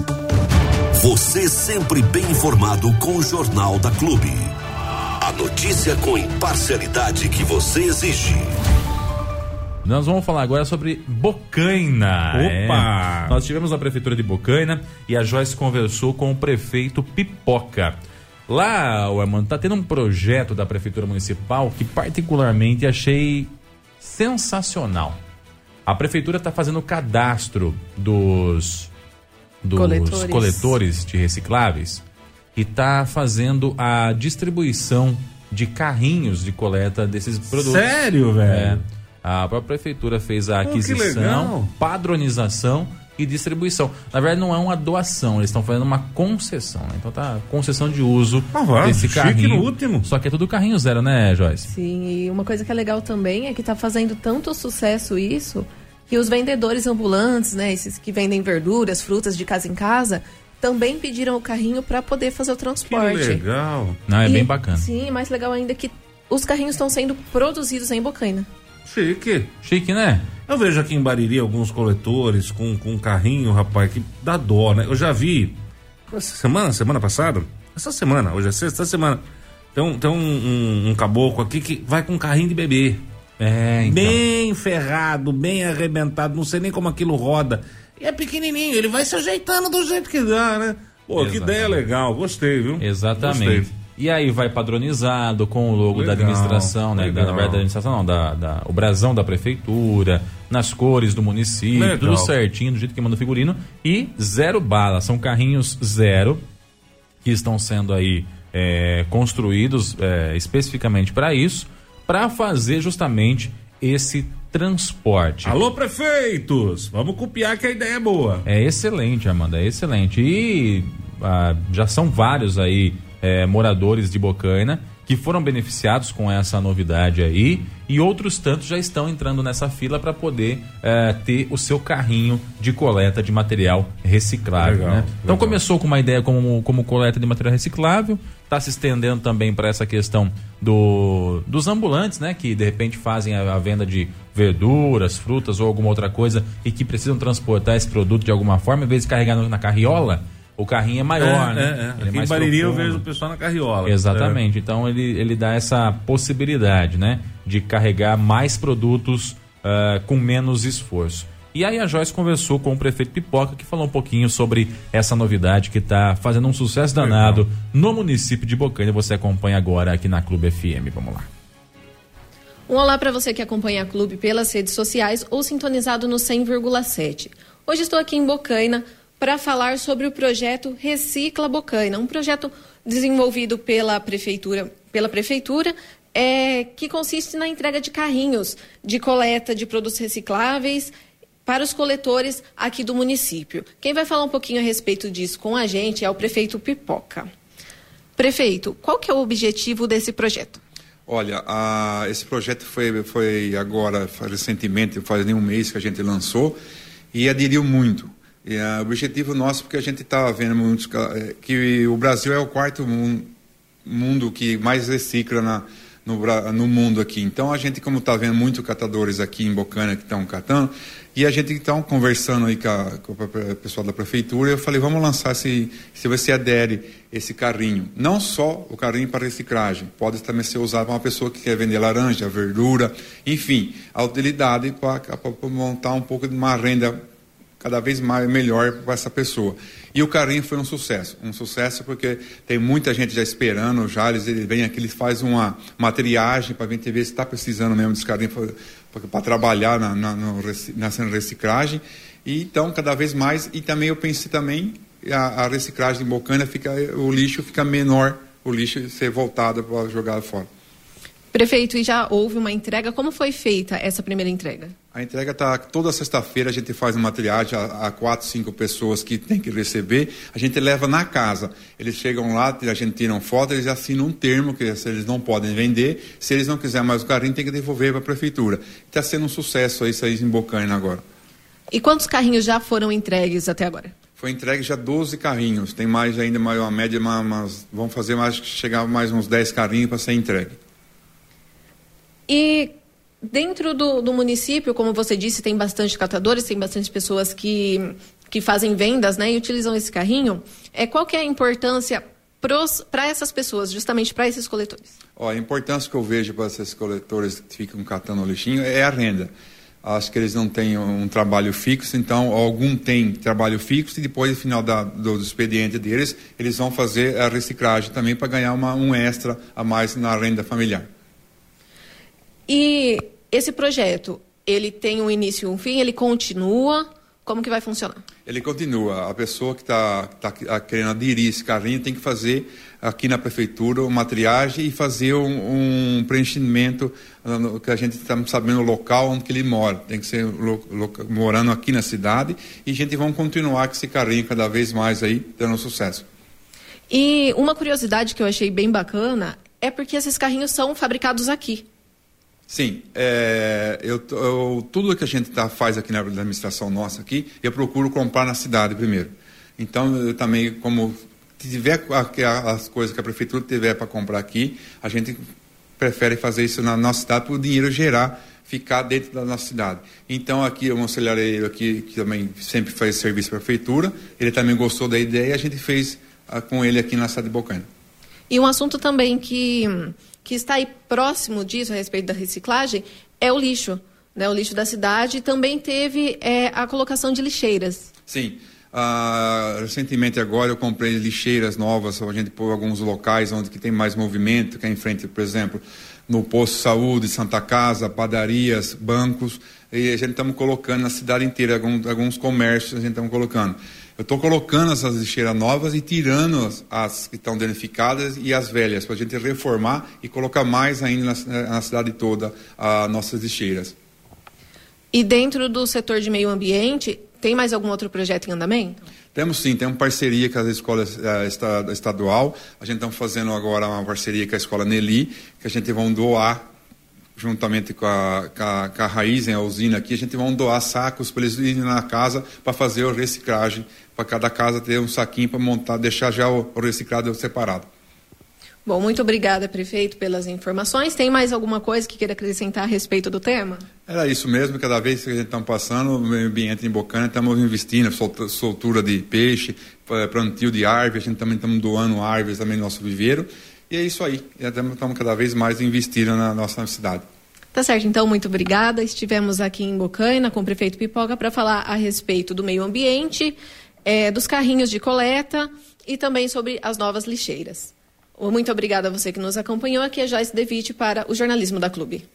você sempre bem informado com o Jornal da Clube. A notícia com imparcialidade que você exige. Nós vamos falar agora sobre Bocaina. Opa! É, nós tivemos a prefeitura de Bocaina e a Joyce conversou com o prefeito Pipoca. Lá, o Armando, tá tendo um projeto da prefeitura municipal que particularmente achei sensacional. A prefeitura está fazendo o cadastro dos dos coletores, coletores de recicláveis e está fazendo a distribuição de carrinhos de coleta desses produtos. Sério, velho? É, a própria prefeitura fez a aquisição, oh, padronização e distribuição. Na verdade, não é uma doação, eles estão fazendo uma concessão. Né? Então tá concessão de uso ah, desse carrinho. no último. Só que é tudo carrinho zero, né, Joyce? Sim, e uma coisa que é legal também é que tá fazendo tanto sucesso isso que os vendedores ambulantes, né, esses que vendem verduras, frutas de casa em casa, também pediram o carrinho para poder fazer o transporte. Que legal. Não, é e, bem bacana. Sim, mais legal ainda que os carrinhos estão sendo produzidos em Bocaina. Chique. Chique, né? Eu vejo aqui em Bariri alguns coletores com, com carrinho, rapaz, que dá dó, né? Eu já vi essa semana, semana passada, essa semana, hoje é sexta, essa semana, tem um, tem um, um, um caboclo aqui que vai com um carrinho de bebê. É, então. Bem ferrado, bem arrebentado, não sei nem como aquilo roda. E é pequenininho, ele vai se ajeitando do jeito que dá, né? Pô, Exatamente. que ideia legal, gostei, viu? Exatamente. Gostei. E aí vai padronizado com o logo legal, da administração, né? Da, na verdade, da administração não, da, da, o brasão da prefeitura, nas cores do município, legal. tudo certinho, do jeito que manda o figurino. E zero bala, são carrinhos zero que estão sendo aí é, construídos é, especificamente para isso para fazer justamente esse transporte. Alô, prefeitos! Vamos copiar que a ideia é boa. É excelente, Amanda, é excelente. E ah, já são vários aí é, moradores de Bocaina que foram beneficiados com essa novidade aí e outros tantos já estão entrando nessa fila para poder é, ter o seu carrinho de coleta de material reciclável. Legal, né? Então começou com uma ideia como, como coleta de material reciclável, está se estendendo também para essa questão do, dos ambulantes, né? Que de repente fazem a, a, venda de verduras, frutas ou alguma outra coisa e que precisam transportar esse produto de alguma forma, em vez de carregar na carriola o carrinho é maior, é, né? É, é. Aqui é em Bariri eu vejo o pessoal na carriola. Exatamente. É. Então ele, ele dá essa possibilidade, né? De carregar mais produtos uh, com menos esforço. E aí a Joyce conversou com o prefeito Pipoca, que falou um pouquinho sobre essa novidade que está fazendo um sucesso danado Legal. no município de Bocaina. Você acompanha agora aqui na Clube FM. Vamos lá. Um olá para você que acompanha a Clube pelas redes sociais ou sintonizado no 100,7. Hoje estou aqui em Bocaina para falar sobre o projeto Recicla Bocaina, um projeto desenvolvido pela prefeitura, pela prefeitura é, que consiste na entrega de carrinhos de coleta de produtos recicláveis para os coletores aqui do município. Quem vai falar um pouquinho a respeito disso com a gente é o prefeito Pipoca. Prefeito, qual que é o objetivo desse projeto? Olha, a, esse projeto foi, foi agora, recentemente, faz nem um mês que a gente lançou e aderiu muito. E é o objetivo nosso, porque a gente está vendo muitos, é, que o Brasil é o quarto mundo, mundo que mais recicla na, no, no, mundo aqui. Então a gente, como está vendo muitos catadores aqui em Bocana que estão catando, e a gente está conversando aí com, a, com o pessoal da prefeitura, eu falei, vamos lançar esse, se você adere esse carrinho. Não só o carrinho para reciclagem, pode também ser usado para uma pessoa que quer vender laranja, verdura, enfim, a utilidade para montar um pouco de uma renda cada vez mais melhor para essa pessoa. E o carinho foi um sucesso, um sucesso porque tem muita gente já esperando, já eles, eles vêm aqui, eles fazem uma, uma triagem para ver se está precisando mesmo desse carinho para trabalhar na, na, no, reciclagem. E então, cada vez mais, e também eu pensei também, a, a reciclagem em Bocana, fica, o lixo fica menor, o lixo ser voltado para jogar fora. Prefeito, e já houve uma entrega, como foi feita essa primeira entrega? A entrega está toda sexta-feira, a gente faz uma triagem a, a, quatro, cinco pessoas que tem que receber, a gente leva na casa. Eles chegam lá, a gente tira uma foto, eles assinam um termo que eles não podem vender, se eles não quiserem mais o carrinho, tem que devolver para a prefeitura. Está sendo um sucesso isso aí em Bocaina agora. E quantos carrinhos já foram entregues até agora? Foi entregue já 12 carrinhos, tem mais ainda, uma média, mas vamos fazer mais, chegar mais uns 10 carrinhos para ser entregue. E dentro do, do, município, como você disse, tem bastante catadores, tem bastante pessoas que, que fazem vendas né, e utilizam esse carrinho. É, qual que é a importância para essas pessoas, justamente para esses coletores? Ó, a importância que eu vejo para esses coletores que ficam catando o lixinho é a renda. Acho que eles não têm um trabalho fixo, então algum tem trabalho fixo e depois, no final da, do, do, expediente deles, eles vão fazer a reciclagem também para ganhar uma, um extra a mais na renda familiar. E esse projeto, ele tem um início e um fim, ele continua, como que vai funcionar? Ele continua. A pessoa que está tá, tá querendo aderir esse carrinho tem que fazer aqui na prefeitura uma triagem e fazer um, um preenchimento que a gente está sabendo o local onde ele mora. Tem que ser lo, lo, morando aqui na cidade e a gente vai continuar com esse carrinho cada vez mais aí, dando sucesso. E uma curiosidade que eu achei bem bacana é porque esses carrinhos são fabricados aqui. Sim, é, eu, eu, tudo que a gente tá, faz aqui na administração nossa aqui, eu procuro comprar na cidade primeiro. Então, eu também, como tiver as coisas que a prefeitura tiver para comprar aqui, a gente prefere fazer isso na nossa cidade para o dinheiro gerar, ficar dentro da nossa cidade. Então, aqui, um auxiliareiro aqui, que também sempre faz serviço para a prefeitura, ele também gostou da ideia e a gente fez ah, com ele aqui na cidade de Bocaina. E um assunto também que que está aí próximo disso, a respeito da reciclagem, é o lixo. Né? O lixo da cidade também teve é, a colocação de lixeiras. Sim. Ah, recentemente agora eu comprei lixeiras novas, a gente pôr alguns locais onde que tem mais movimento, que é em frente, por exemplo, no posto de saúde, Santa Casa, padarias, bancos, e a gente estamos colocando na cidade inteira, alguns, alguns comércios a gente estamos colocando. Eu estou colocando essas lixeiras novas e tirando as, as, que estão danificadas e as velhas, para a gente reformar e colocar mais ainda na, na cidade toda as nossas lixeiras. E dentro do setor de meio ambiente, Tem mais algum outro projeto em andamento? Temos sim, temos parceria com as escolas uh, estadual. A gente está fazendo agora uma parceria com a escola Nelly, que a gente vai doar juntamente com a, com a, com a Raiz, a usina aqui, a gente vai doar sacos para eles irem na casa para fazer a reciclagem, para cada casa ter um saquinho para montar, deixar já o, o reciclado separado. Bom, muito obrigada, prefeito, pelas informações. Tem mais alguma coisa que queira acrescentar a respeito do tema? Era isso mesmo, cada vez que a gente está passando, no meio ambiente em Bocana, estamos investindo, soltura de peixe, plantio de árvores, a gente também estamos doando árvores também no nosso viveiro. E é isso aí, estamos cada vez mais investindo na nossa cidade. Tá certo, então, muito obrigada. Estivemos aqui em Bocaina com o prefeito Pipoca para falar a respeito do meio ambiente, é, dos carrinhos de coleta e também sobre as novas lixeiras. Muito obrigada a você que nos acompanhou. Aqui é Joyce Devite para o Jornalismo da Clube.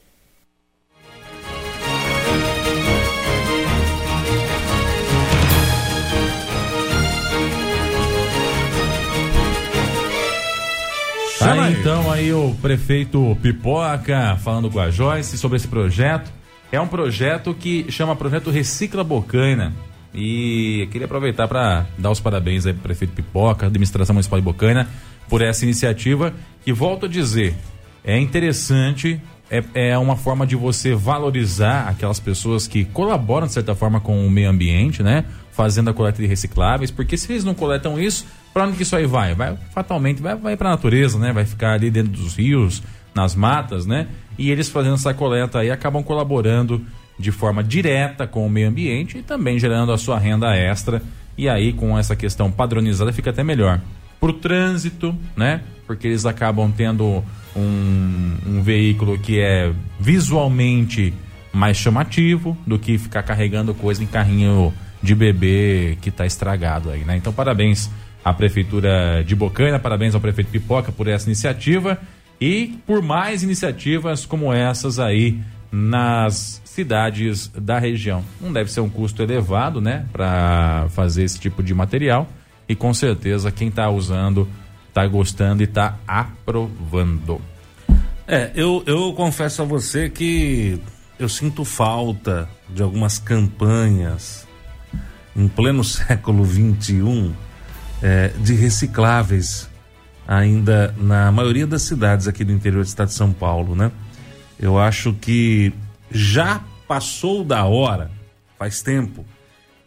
Tá então aí o prefeito Pipoca falando com a Joyce sobre esse projeto. É um projeto que chama Projeto Recicla Bocaina. E queria aproveitar para dar os parabéns aí pro prefeito Pipoca, administração municipal de Bocaina, por essa iniciativa que, volto a dizer, é interessante, é, é uma forma de você valorizar aquelas pessoas que colaboram, de certa forma, com o meio ambiente, né? Fazendo a coleta de recicláveis, porque se eles não coletam isso, para onde que isso aí vai? Vai fatalmente, vai, vai para a natureza, né? Vai ficar ali dentro dos rios, nas matas, né? E eles fazendo essa coleta aí acabam colaborando de forma direta com o meio ambiente e também gerando a sua renda extra. E aí, com essa questão padronizada, fica até melhor para o trânsito, né? Porque eles acabam tendo um, um veículo que é visualmente mais chamativo do que ficar carregando coisa em carrinho de bebê que está estragado aí, né? Então, parabéns à Prefeitura de Bocaina, parabéns ao prefeito Pipoca por essa iniciativa e por mais iniciativas como essas aí nas cidades da região. Não deve ser um custo elevado, né, para fazer esse tipo de material e com certeza quem está usando está gostando e está aprovando. É, eu, eu confesso a você que eu sinto falta de algumas campanhas em pleno século XXI é, de recicláveis ainda na maioria das cidades aqui do interior do estado de São Paulo, né? Eu acho que já passou da hora, faz tempo,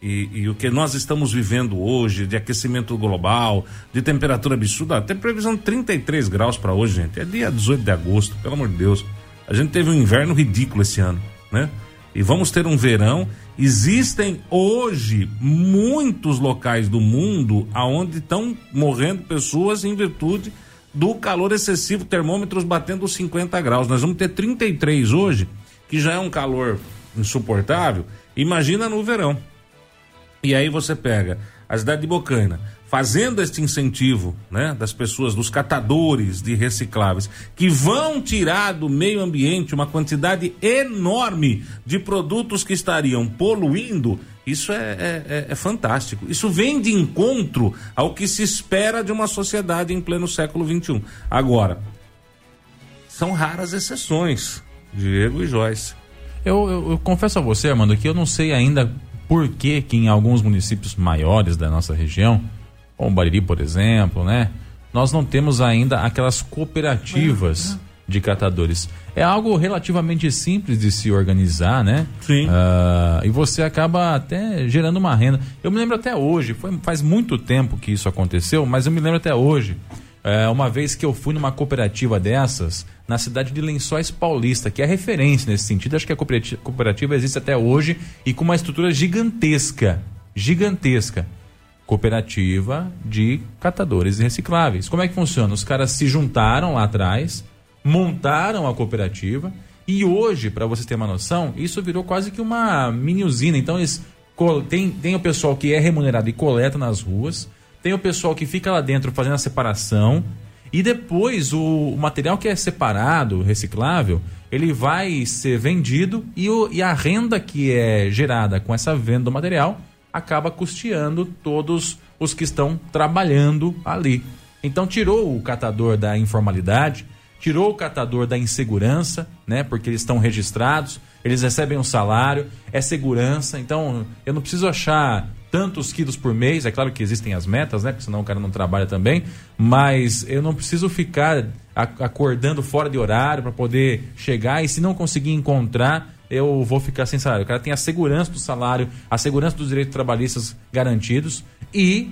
e, e, o que nós estamos vivendo hoje, de aquecimento global, de temperatura absurda, tem previsão de 33 graus para hoje, gente. É dia 18 de agosto, pelo amor de Deus. A gente teve um inverno ridículo esse ano, né? E vamos ter um verão. Existem hoje muitos locais do mundo aonde estão morrendo pessoas em virtude do calor excessivo, termômetros batendo 50 graus. Nós vamos ter 33 hoje, que já é um calor insuportável. Imagina no verão. E aí você pega a cidade de Bocaina, fazendo este incentivo, né, das pessoas, dos catadores de recicláveis, que vão tirar do meio ambiente uma quantidade enorme de produtos que estariam poluindo, isso é, é, é, é fantástico. Isso vem de encontro ao que se espera de uma sociedade em pleno século XXI. Agora, são raras exceções, Diego e Joyce. Eu, eu, eu confesso a você, Armando, que eu não sei ainda por que, que em alguns municípios maiores da nossa região, como Bariri, por exemplo, né, nós não temos ainda aquelas cooperativas de catadores. É algo relativamente simples de se organizar, né? Sim. Uh, e você acaba até gerando uma renda. Eu me lembro até hoje, foi, faz muito tempo que isso aconteceu, mas eu me lembro até hoje. É, uma vez que eu fui numa cooperativa dessas, na cidade de Lençóis Paulista, que é referência nesse sentido. Acho que a cooperativa, cooperativa existe até hoje e com uma estrutura gigantesca. Gigantesca. Cooperativa de catadores recicláveis. Como é que funciona? Os caras se juntaram lá atrás, montaram a cooperativa e hoje, para vocês terem uma noção, isso virou quase que uma mini usina. Então eles tem, tem o pessoal que é remunerado e coleta nas ruas tem o pessoal que fica lá dentro fazendo a separação e depois o, o material que é separado, reciclável, ele vai ser vendido e, o, e a renda que é gerada com essa venda do material acaba custeando todos os que estão trabalhando ali. Então tirou o catador da informalidade, tirou o catador da insegurança, né? Porque eles estão registrados. eles recebem um salário, é segurança, então eu não preciso achar tantos quilos por mês, é claro que existem as metas, né? Porque senão o cara não trabalha também, mas eu não preciso ficar acordando fora de horário para poder chegar e se não conseguir encontrar, eu vou ficar sem salário. O cara tem a segurança do salário, a segurança dos direitos trabalhistas garantidos e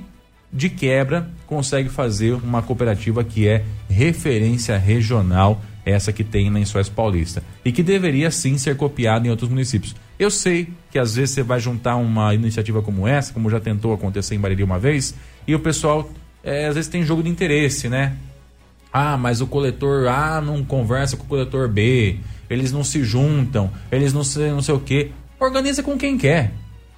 de quebra consegue fazer uma cooperativa que é referência regional essa que tem na Lençóis Paulista. E que deveria sim ser copiada em outros municípios. Eu sei que às vezes você vai juntar uma iniciativa como essa, como já tentou acontecer em Bariri uma vez, e o pessoal é, às vezes tem jogo de interesse, né? Ah, mas o coletor A não conversa com o coletor B, eles não se juntam, eles não sei, não sei o quê. Organiza com quem quer.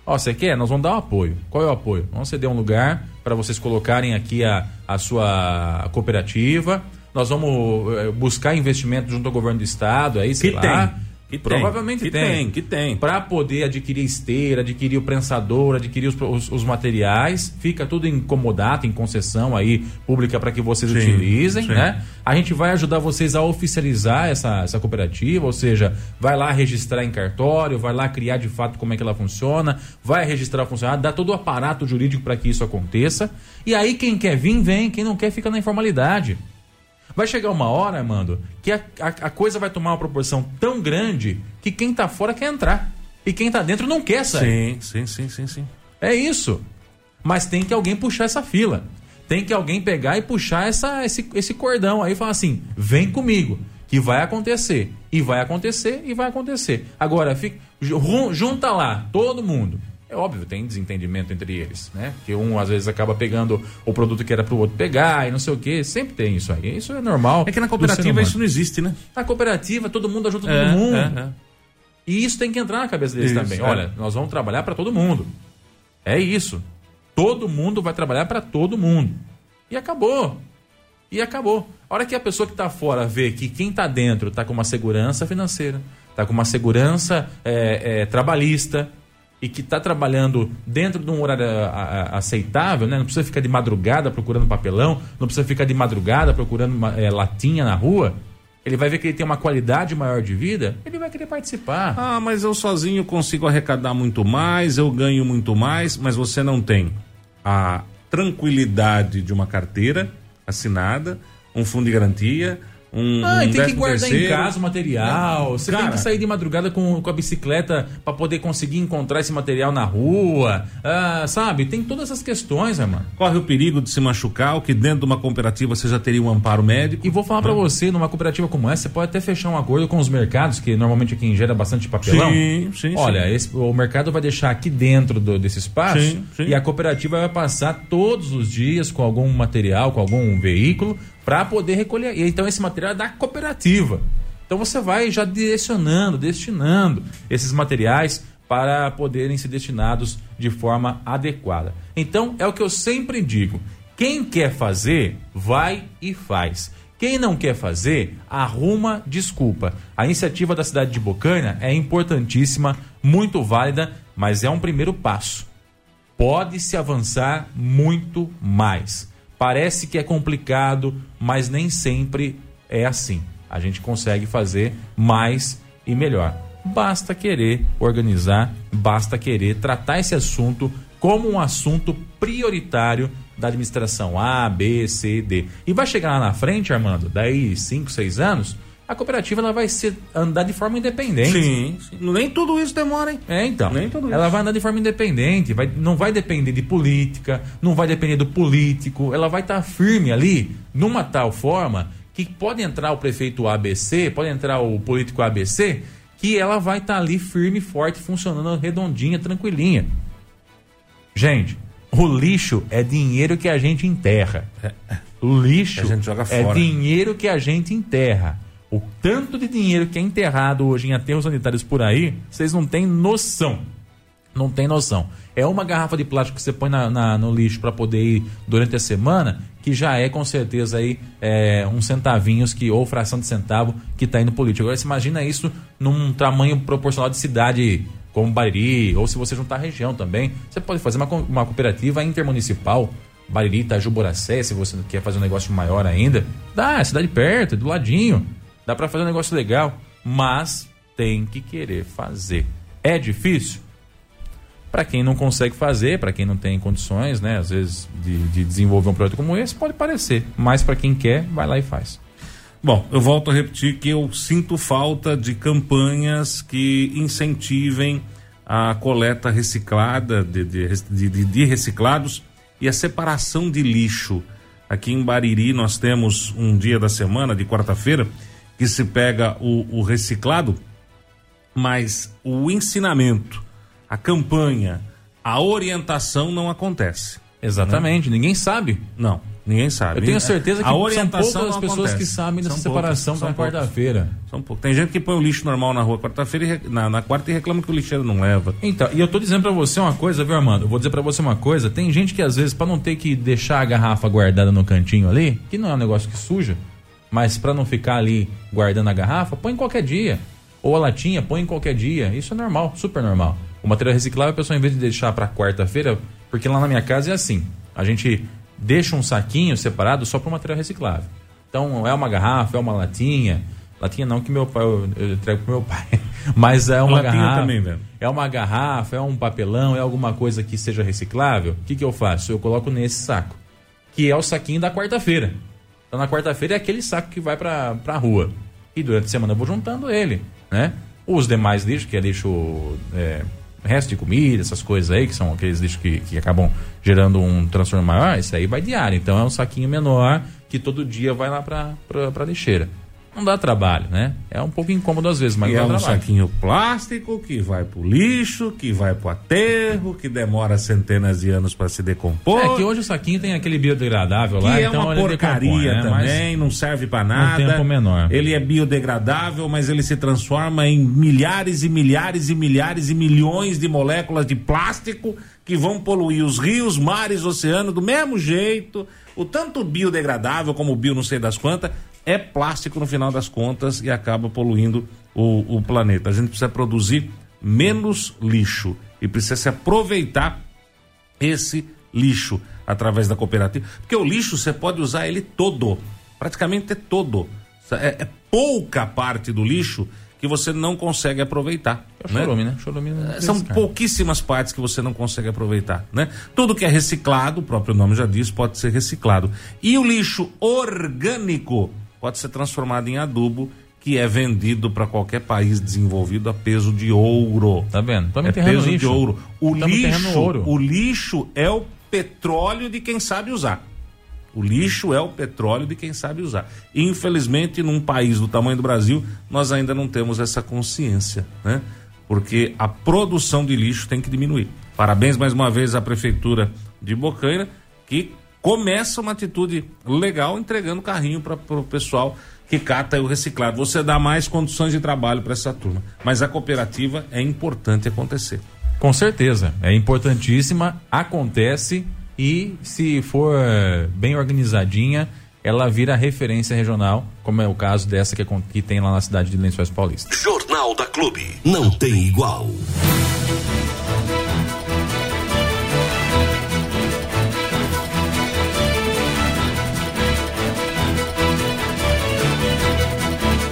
Ó, você quer? Nós vamos dar um apoio. Qual é o apoio? Vamos ceder um lugar para vocês colocarem aqui a, a sua cooperativa nós vamos eh, buscar investimento junto ao governo do estado, aí, sei que lá. Tem. Que Provavelmente que tem. tem. Que tem. Para poder adquirir esteira, adquirir o prensador, adquirir os, os, os, materiais, fica tudo em comodato, em concessão aí pública para que vocês sim, utilizem, sim. né? A gente vai ajudar vocês a oficializar essa, essa cooperativa, ou seja, vai lá registrar em cartório, vai lá criar de fato como é que ela funciona, vai registrar o funcionário, dá todo o aparato jurídico para que isso aconteça. E aí quem quer vir, vem, quem não quer fica na informalidade. Vai chegar uma hora, Armando, que a, a, a, coisa vai tomar uma proporção tão grande que quem tá fora quer entrar. E quem tá dentro não quer sair. Sim, sim, sim, sim, sim. É isso. Mas tem que alguém puxar essa fila. Tem que alguém pegar e puxar essa, esse, esse cordão aí e falar assim: vem comigo, que vai acontecer. E vai acontecer e vai acontecer. Agora, fica, junta lá todo mundo é óbvio, tem desentendimento entre eles, né? Que um às vezes acaba pegando o produto que era para o outro pegar e não sei o que. Sempre tem isso aí. Isso é normal. É que na cooperativa isso não existe, né? Na cooperativa todo mundo ajuda é, todo mundo. É, é. E isso tem que entrar na cabeça deles isso, também. É. Olha, nós vamos trabalhar para todo mundo. É isso. Todo mundo vai trabalhar para todo mundo. E acabou. E acabou. A hora que a pessoa que está fora vê que quem está dentro está com uma segurança financeira, está com uma segurança é, é, trabalhista, e que está trabalhando dentro de um horário a, a, aceitável, né? não precisa ficar de madrugada procurando papelão, não precisa ficar de madrugada procurando uma, é, latinha na rua, ele vai ver que ele tem uma qualidade maior de vida, ele vai querer participar. Ah, mas eu sozinho consigo arrecadar muito mais, eu ganho muito mais, mas você não tem a tranquilidade de uma carteira assinada, um fundo de garantia, um, ah, um tem que guardar terceiro. em casa o material. Você Cara, tem que sair de madrugada com, com a bicicleta para poder conseguir encontrar esse material na rua. Ah, sabe? Tem todas essas questões, irmão. Corre o perigo de se machucar, o que dentro de uma cooperativa você já teria um amparo médico. E vou falar para você, numa cooperativa como essa, você pode até fechar um acordo com os mercados, que normalmente é quem gera bastante papelão. Sim, sim, Olha, sim. Esse, o mercado vai deixar aqui dentro do, desse espaço sim, sim. e a cooperativa vai passar todos os dias com algum material, com algum veículo para poder recolher. Então esse material é da cooperativa. Então você vai já direcionando, destinando esses materiais para poderem ser destinados de forma adequada. Então é o que eu sempre digo: quem quer fazer, vai e faz. Quem não quer fazer, arruma desculpa. A iniciativa da cidade de Bocaina é importantíssima, muito válida, mas é um primeiro passo. Pode-se avançar muito mais. Parece que é complicado, mas nem sempre é assim. A gente consegue fazer mais e melhor. Basta querer organizar, basta querer tratar esse assunto como um assunto prioritário da administração A, B, C, D. E vai chegar lá na frente, Armando, daí 5, 6 anos, a cooperativa ela vai ser, andar de forma independente. Sim, sim. Nem tudo isso demora, hein? É, então. Nem tudo ela isso. vai andar de forma independente, vai, não vai depender de política, não vai depender do político, ela vai estar tá firme ali, numa tal forma que pode entrar o prefeito ABC, pode entrar o político ABC, que ela vai estar tá ali firme, forte, funcionando redondinha, tranquilinha. Gente, o lixo é dinheiro que a gente enterra. É, é. O lixo é dinheiro que a gente enterra. O tanto de dinheiro que é enterrado hoje em aterros sanitários por aí, vocês não têm noção. Não tem noção. É uma garrafa de plástico que você põe na, na no lixo para poder ir durante a semana, que já é com certeza aí é, uns centavinhos que, ou fração de centavo que está indo político. Agora você imagina isso num tamanho proporcional de cidade como Bariri, ou se você juntar a região também. Você pode fazer uma, uma cooperativa intermunicipal Bariri, Itaju, Boracé, se você quer fazer um negócio maior ainda. Dá, é cidade perto, do ladinho. Dá para fazer um negócio legal, mas tem que querer fazer. É difícil? Para quem não consegue fazer, para quem não tem condições, né, às vezes, de, de desenvolver um projeto como esse, pode parecer. Mas para quem quer, vai lá e faz. Bom, eu volto a repetir que eu sinto falta de campanhas que incentivem a coleta reciclada de, de, de, de reciclados e a separação de lixo. Aqui em Bariri nós temos um dia da semana, de quarta-feira, que se pega o, o reciclado, mas o ensinamento, a campanha, a orientação não acontece. Exatamente, né? ninguém sabe. Não. Ninguém sabe. Eu tenho certeza que a orientação são poucas as pessoas que sabem dessa separação para quarta-feira. São. Tem gente que põe o lixo normal na rua quarta-feira na, na quarta e reclama que o lixeiro não leva. Então, e eu tô dizendo para você uma coisa, viu, Armando? Eu vou dizer para você uma coisa. Tem gente que às vezes, para não ter que deixar a garrafa guardada no cantinho ali, que não é um negócio que suja, mas para não ficar ali guardando a garrafa, põe qualquer dia. Ou a latinha, põe em qualquer dia. Isso é normal, super normal. O material reciclável, a pessoa, em vez de deixar para quarta-feira, porque lá na minha casa é assim. A gente deixa um saquinho separado só para o material reciclável. Então, é uma garrafa, é uma latinha. Latinha não, que meu pai, eu, eu entrego pro meu pai. Mas é uma latinha garrafa. Também, velho. É uma garrafa, é um papelão, é alguma coisa que seja reciclável. O que, que eu faço? Eu coloco nesse saco. Que é o saquinho da quarta-feira. Então, na quarta-feira é aquele saco que vai para a rua. E durante a semana eu vou juntando ele, né? Os demais lixos, que é lixo é, resto de comida, essas coisas aí, que são aqueles lixos que, que acabam gerando um transtorno maior, isso aí vai diário. Então é um saquinho menor que todo dia vai lá para a lixeira não dá trabalho, né? É um pouco incômodo às vezes, mas e dá é um trabalho. saquinho plástico que vai pro lixo, que vai pro aterro, que demora centenas de anos para se decompor. É que hoje o saquinho tem aquele biodegradável que lá, é então uma porcaria né? também, mas não serve para nada. Um tempo menor. Ele é biodegradável, mas ele se transforma em milhares e milhares e milhares e milhões de moléculas de plástico que vão poluir os rios, mares, oceanos do mesmo jeito. O tanto biodegradável como o bio não sei das quantas é plástico no final das contas e acaba poluindo o, o planeta. A gente precisa produzir menos lixo e precisa se aproveitar esse lixo através da cooperativa. Porque o lixo você pode usar ele todo, praticamente todo. É, é pouca parte do lixo que você não consegue aproveitar. É né? chorume, né? Chorume é, São pouquíssimas partes que você não consegue aproveitar, né? Tudo que é reciclado, o próprio nome já diz, pode ser reciclado. E o lixo orgânico pode ser transformado em adubo que é vendido para qualquer país desenvolvido a peso de ouro. Tá vendo? Também é peso lixo. de ouro. O lixo, ouro. o lixo é o petróleo de quem sabe usar. O lixo é o petróleo de quem sabe usar. Infelizmente, num país do tamanho do Brasil, nós ainda não temos essa consciência, né? Porque a produção de lixo tem que diminuir. Parabéns mais uma vez à prefeitura de Bocaina, que começa uma atitude legal entregando carrinho para o pessoal que cata o reciclado. Você dá mais condições de trabalho para essa turma. Mas a cooperativa é importante acontecer. Com certeza, é importantíssima, acontece e se for bem organizadinha, ela vira referência regional, como é o caso dessa que, que tem lá na cidade de Lençóis Paulista. Jornal da Clube, não tem igual.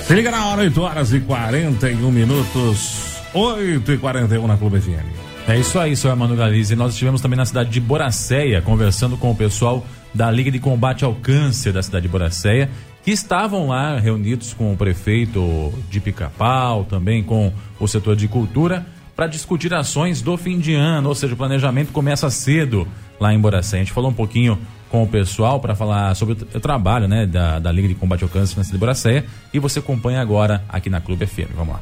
Se liga na hora, 8 horas e 41 minutos. 8 e 41 na Clube FM. É isso aí, senhor Armando Galize. Nós estivemos também na cidade de Boracéia, conversando com o pessoal da Liga de Combate ao Câncer da cidade de Boracéia, que estavam lá reunidos com o prefeito de Pica-Pau, também com o setor de cultura, para discutir ações do fim de ano, ou seja, o planejamento começa cedo lá em Boracéia. A gente falou um pouquinho com o pessoal para falar sobre o, trabalho né, da, da Liga de Combate ao Câncer na cidade de Boracéia e você acompanha agora aqui na Clube FM. Vamos lá.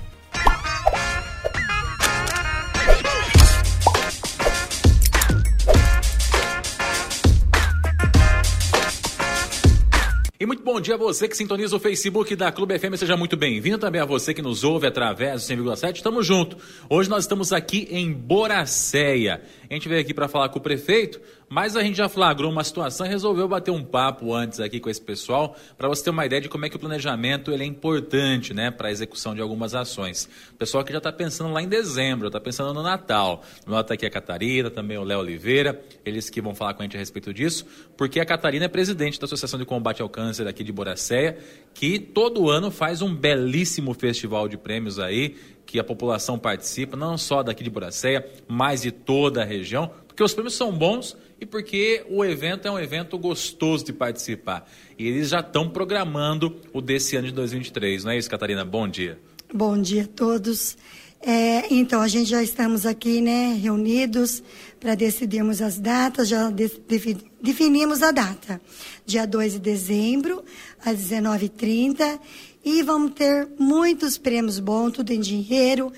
E muito bom dia a você que sintoniza o Facebook da Clube FM. Seja muito bem-vindo também a você que nos ouve através do 100,7. Estamos juntos. Hoje nós estamos aqui em Boracéia. A gente veio aqui para falar com o prefeito mas a gente já flagrou uma situação e resolveu bater um papo antes aqui com esse pessoal para você ter uma ideia de como é que o planejamento ele é importante né, para a execução de algumas ações. O pessoal que já está pensando lá em dezembro, está pensando no Natal. Nota aqui a Catarina, também o Léo Oliveira, eles que vão falar com a gente a respeito disso, porque a Catarina é presidente da Associação de Combate ao Câncer aqui de Boracéia, que todo ano faz um belíssimo festival de prêmios aí, que a população participa, não só daqui de Boracéia, mas de toda a região, porque os prêmios são bons e porque o evento é um evento gostoso de participar. E eles já estão programando o desse ano de 2023, não é isso, Catarina? Bom dia. Bom dia a todos. É, então, a gente já estamos aqui, né, reunidos para decidirmos as datas, já de, de, definimos a data, dia 2 de dezembro, às 19h30, e vamos ter muitos prêmios bons, tudo em dinheiro,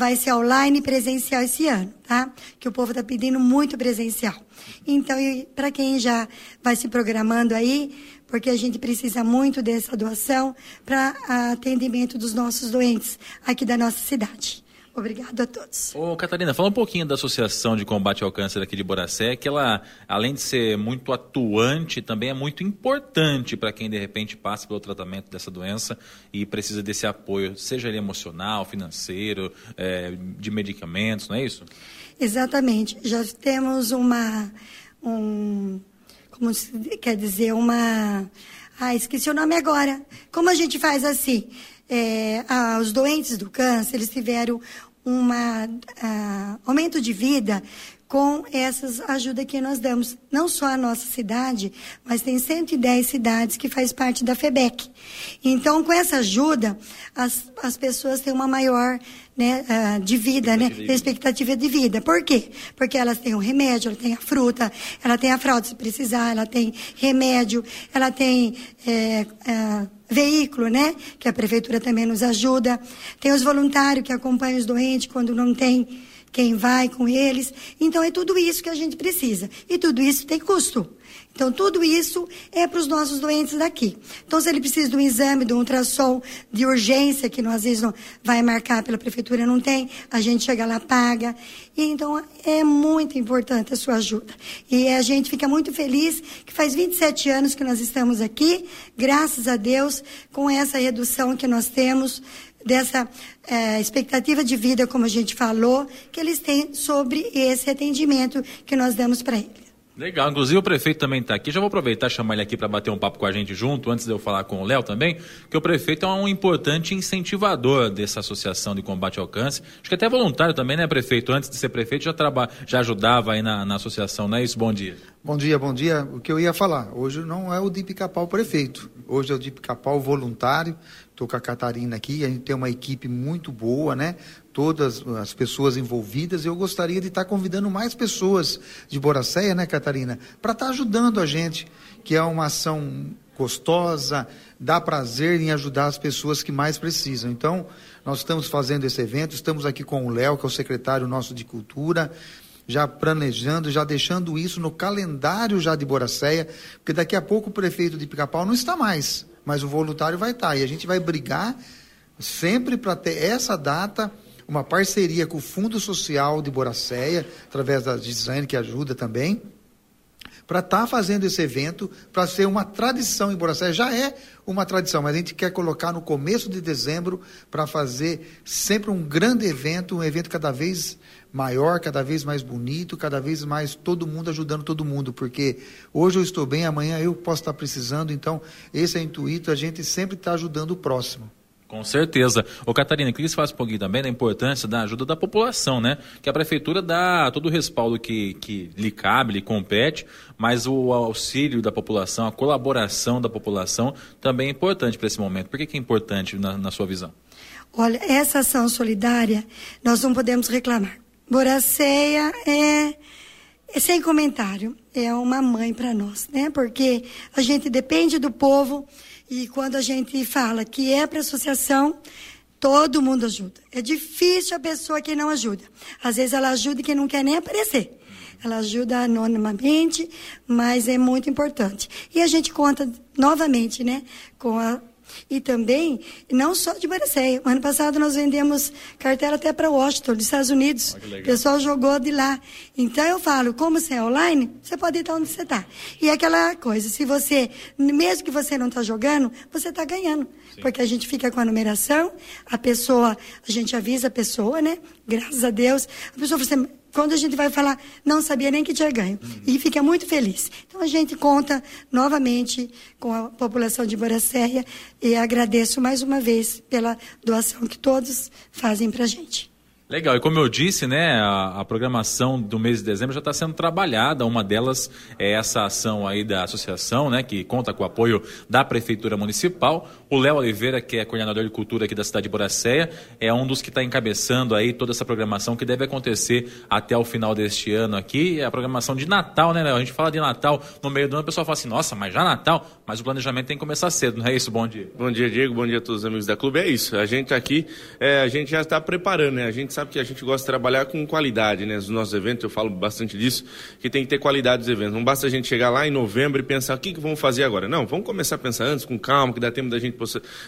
vai ser online e presencial esse ano, tá? Que o povo está pedindo muito presencial. Então, para quem já vai se programando aí, porque a gente precisa muito dessa doação para atendimento dos nossos doentes aqui da nossa cidade. Obrigado a todos. Ô, Catarina, fala um pouquinho da Associação de Combate ao Câncer aqui de Boracé, que ela, além de ser muito atuante, também é muito importante para quem de repente passa pelo tratamento dessa doença e precisa desse apoio, seja ele emocional, financeiro, é, de medicamentos, não é isso? Exatamente. Já temos uma. Um, como se, quer dizer, uma. Ah, esqueci o nome agora. Como a gente faz assim? É, ah, os doentes do câncer, eles tiveram um ah, aumento de vida com essas ajudas que nós damos. Não só a nossa cidade, mas tem 110 cidades que faz parte da FEBEC. Então, com essa ajuda, as, as pessoas têm uma maior né, uh, de vida, né, expectativa de vida. Por quê? Porque elas têm o um remédio, ela tem a fruta, ela tem a fralda se precisar, ela tem remédio, ela tem é, é, veículo, né, que a prefeitura também nos ajuda. Tem os voluntários que acompanham os doentes quando não tem quem vai com eles. Então é tudo isso que a gente precisa. E tudo isso tem custo. Então, tudo isso é para os nossos doentes daqui. Então, se ele precisa de um exame, de um ultrassom de urgência, que nós, às vezes não vai marcar pela prefeitura, não tem, a gente chega lá, paga. E, então, é muito importante a sua ajuda. E a gente fica muito feliz que faz 27 anos que nós estamos aqui, graças a Deus, com essa redução que nós temos dessa é, expectativa de vida, como a gente falou, que eles têm sobre esse atendimento que nós damos para eles. Legal, inclusive o prefeito também está aqui. Já vou aproveitar e chamar ele aqui para bater um papo com a gente junto, antes de eu falar com o Léo também, que o prefeito é um importante incentivador dessa associação de combate ao câncer. Acho que até voluntário também, né, prefeito? Antes de ser prefeito, já, traba... já ajudava aí na, na associação, não é isso? Bom dia. Bom dia, bom dia. O que eu ia falar, hoje não é o de Pica-Pau prefeito, hoje é o de Pica-Pau voluntário. Estou com a Catarina aqui, a gente tem uma equipe muito boa, né? todas as pessoas envolvidas. Eu gostaria de estar convidando mais pessoas de Boracéia, né, Catarina, para estar ajudando a gente, que é uma ação gostosa, dá prazer em ajudar as pessoas que mais precisam. Então, nós estamos fazendo esse evento, estamos aqui com o Léo, que é o secretário nosso de Cultura, já planejando, já deixando isso no calendário já de Boracéia, porque daqui a pouco o prefeito de Pica-Pau não está mais, mas o voluntário vai estar. E a gente vai brigar sempre para ter essa data uma parceria com o Fundo Social de Boracéia, através da Design, que ajuda também, para estar tá fazendo esse evento, para ser uma tradição em Boracéia. Já é uma tradição, mas a gente quer colocar no começo de dezembro para fazer sempre um grande evento, um evento cada vez maior, cada vez mais bonito, cada vez mais todo mundo ajudando todo mundo, porque hoje eu estou bem, amanhã eu posso estar precisando, então esse é o intuito, a gente sempre está ajudando o próximo. Com certeza. Ô Catarina, queria que você falasse um pouquinho também da importância da ajuda da população, né? Que a prefeitura dá todo o respaldo que, que lhe cabe, lhe compete, mas o auxílio da população, a colaboração da população também é importante para esse momento. Por que, que é importante na, na sua visão? Olha, essa ação solidária, nós não podemos reclamar. Boraceia é, é sem comentário, é uma mãe para nós, né? Porque a gente depende do povo e quando a gente fala que é para associação, todo mundo ajuda. É difícil a pessoa que não ajuda. Às vezes ela ajuda quem não quer nem aparecer. Ela ajuda anonimamente, mas é muito importante. E a gente conta novamente, né, com a e também, não só de Baracéia. Ano passado nós vendemos cartela até para Washington, dos Estados Unidos. o pessoal jogou de lá. Então eu falo, como você é online, você pode estar onde você está. E é aquela coisa, se você, mesmo que você não está jogando, você está ganhando. Sim. Porque a gente fica com a numeração, a pessoa, a gente avisa a pessoa, né? Graças a Deus. A pessoa fala assim, quando a gente vai falar, não sabia nem que tinha ganho. Uhum. E fica muito feliz. Então a gente conta novamente com a população de Boracéia e agradeço mais uma vez pela doação que todos fazem para a gente. Legal, e como eu disse, né, a, a programação do mês de dezembro já está sendo trabalhada. Uma delas é essa ação aí da associação, né, que conta com o apoio da Prefeitura Municipal. O Léo Oliveira, que é coordenador de cultura aqui da cidade de Boracéia, é um dos que está encabeçando aí toda essa programação que deve acontecer até o final deste ano aqui. É a programação de Natal, né, Léo? A gente fala de Natal no meio do ano, o pessoal fala assim, nossa, mas já Natal? Mas o planejamento tem que começar cedo, não é isso? Bom dia. Bom dia, Diego. Bom dia a todos os amigos da Clube. É isso. A gente aqui, é, a gente já está preparando, né? A gente sabe que a gente gosta de trabalhar com qualidade, né? Os nossos eventos, eu falo bastante disso, que tem que ter qualidade dos eventos. Não basta a gente chegar lá em novembro e pensar o que, que vamos fazer agora. Não, vamos começar a pensar antes, com calma, que dá tempo da gente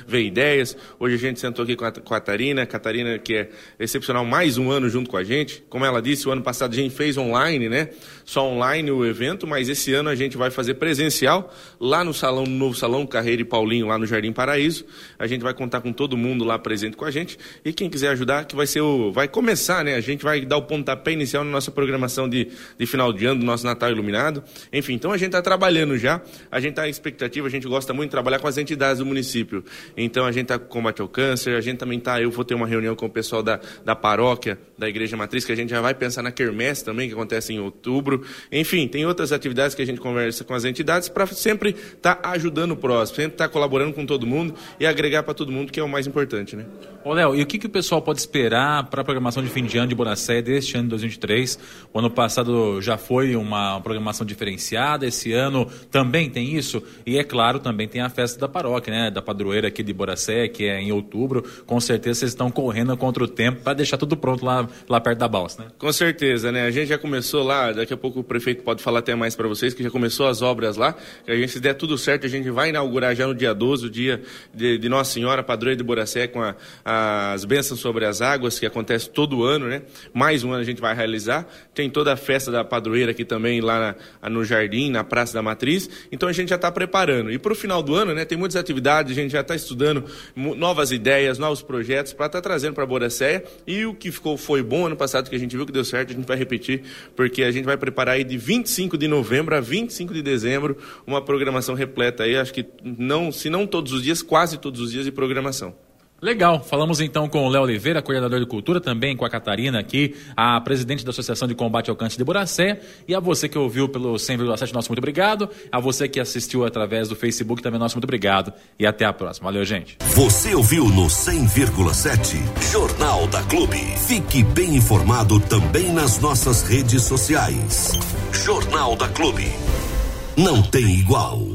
ver ideias. Hoje a gente sentou aqui com a, com a Catarina, a Catarina que é excepcional, mais um ano junto com a gente. Como ela disse, o ano passado a gente fez online, né? Só online o evento, mas esse ano a gente vai fazer presencial lá no salão, no novo salão Carreira e Paulinho, lá no Jardim Paraíso. A gente vai contar com todo mundo lá presente com a gente. E quem quiser ajudar, que vai ser o. Vai começar começar, né? A gente vai dar o pontapé inicial na nossa programação de, de final de ano, do nosso Natal Iluminado. Enfim, então a gente está trabalhando já, a gente está em expectativa, a gente gosta muito de trabalhar com as entidades do município. Então a gente está com combate ao câncer, a gente também está, eu vou ter uma reunião com o pessoal da, da paróquia, da Igreja Matriz, que a gente já vai pensar na quermesse também, que acontece em outubro. Enfim, tem outras atividades que a gente conversa com as entidades para sempre estar tá ajudando o próximo, sempre estar tá colaborando com todo mundo e agregar para todo mundo, que é o mais importante, né? Ô, Léo, e o que, que o pessoal pode esperar para programação de fim de ano de Boracé deste ano de 2023? O ano passado já foi uma programação diferenciada, esse ano também tem isso? E é claro, também tem a festa da paróquia, né? Da padroeira aqui de Boracé, que é em outubro. Com certeza vocês estão correndo contra o tempo para deixar tudo pronto lá, lá perto da balsa, né? Com certeza, né? A gente já começou lá, daqui a pouco o prefeito pode falar até mais para vocês, que já começou as obras lá. A gente, se der tudo certo, a gente vai inaugurar já no dia 12, o dia de, de Nossa Senhora, padroeira de Boracé, com a, as bênçãos sobre as águas, que acontece todo ano, né? Mais um ano a gente vai realizar. Tem toda a festa da padroeira aqui também, lá na, no Jardim, na Praça da Matriz. Então a gente já está preparando. E para o final do ano, né? Tem muitas atividades, a gente já está estudando novas ideias, novos projetos para estar tá trazendo para Boracéia. E o que ficou foi bom ano passado, que a gente viu que deu certo, a gente vai repetir, porque a gente vai preparar aí de 25 de novembro a 25 de dezembro uma programação repleta aí, acho que não, se não todos os dias, quase todos os dias de programação. Legal, falamos então com o Léo Oliveira, coordenador de cultura, também com a Catarina aqui, a presidente da Associação de Combate ao Câncer de Buracé, e a você que ouviu pelo 100,7, nosso muito obrigado, a você que assistiu através do Facebook também, nosso muito obrigado, e até a próxima. Valeu, gente. Você ouviu no 100,7 Jornal da Clube. Fique bem informado também nas nossas redes sociais. Jornal da Clube. Não tem igual.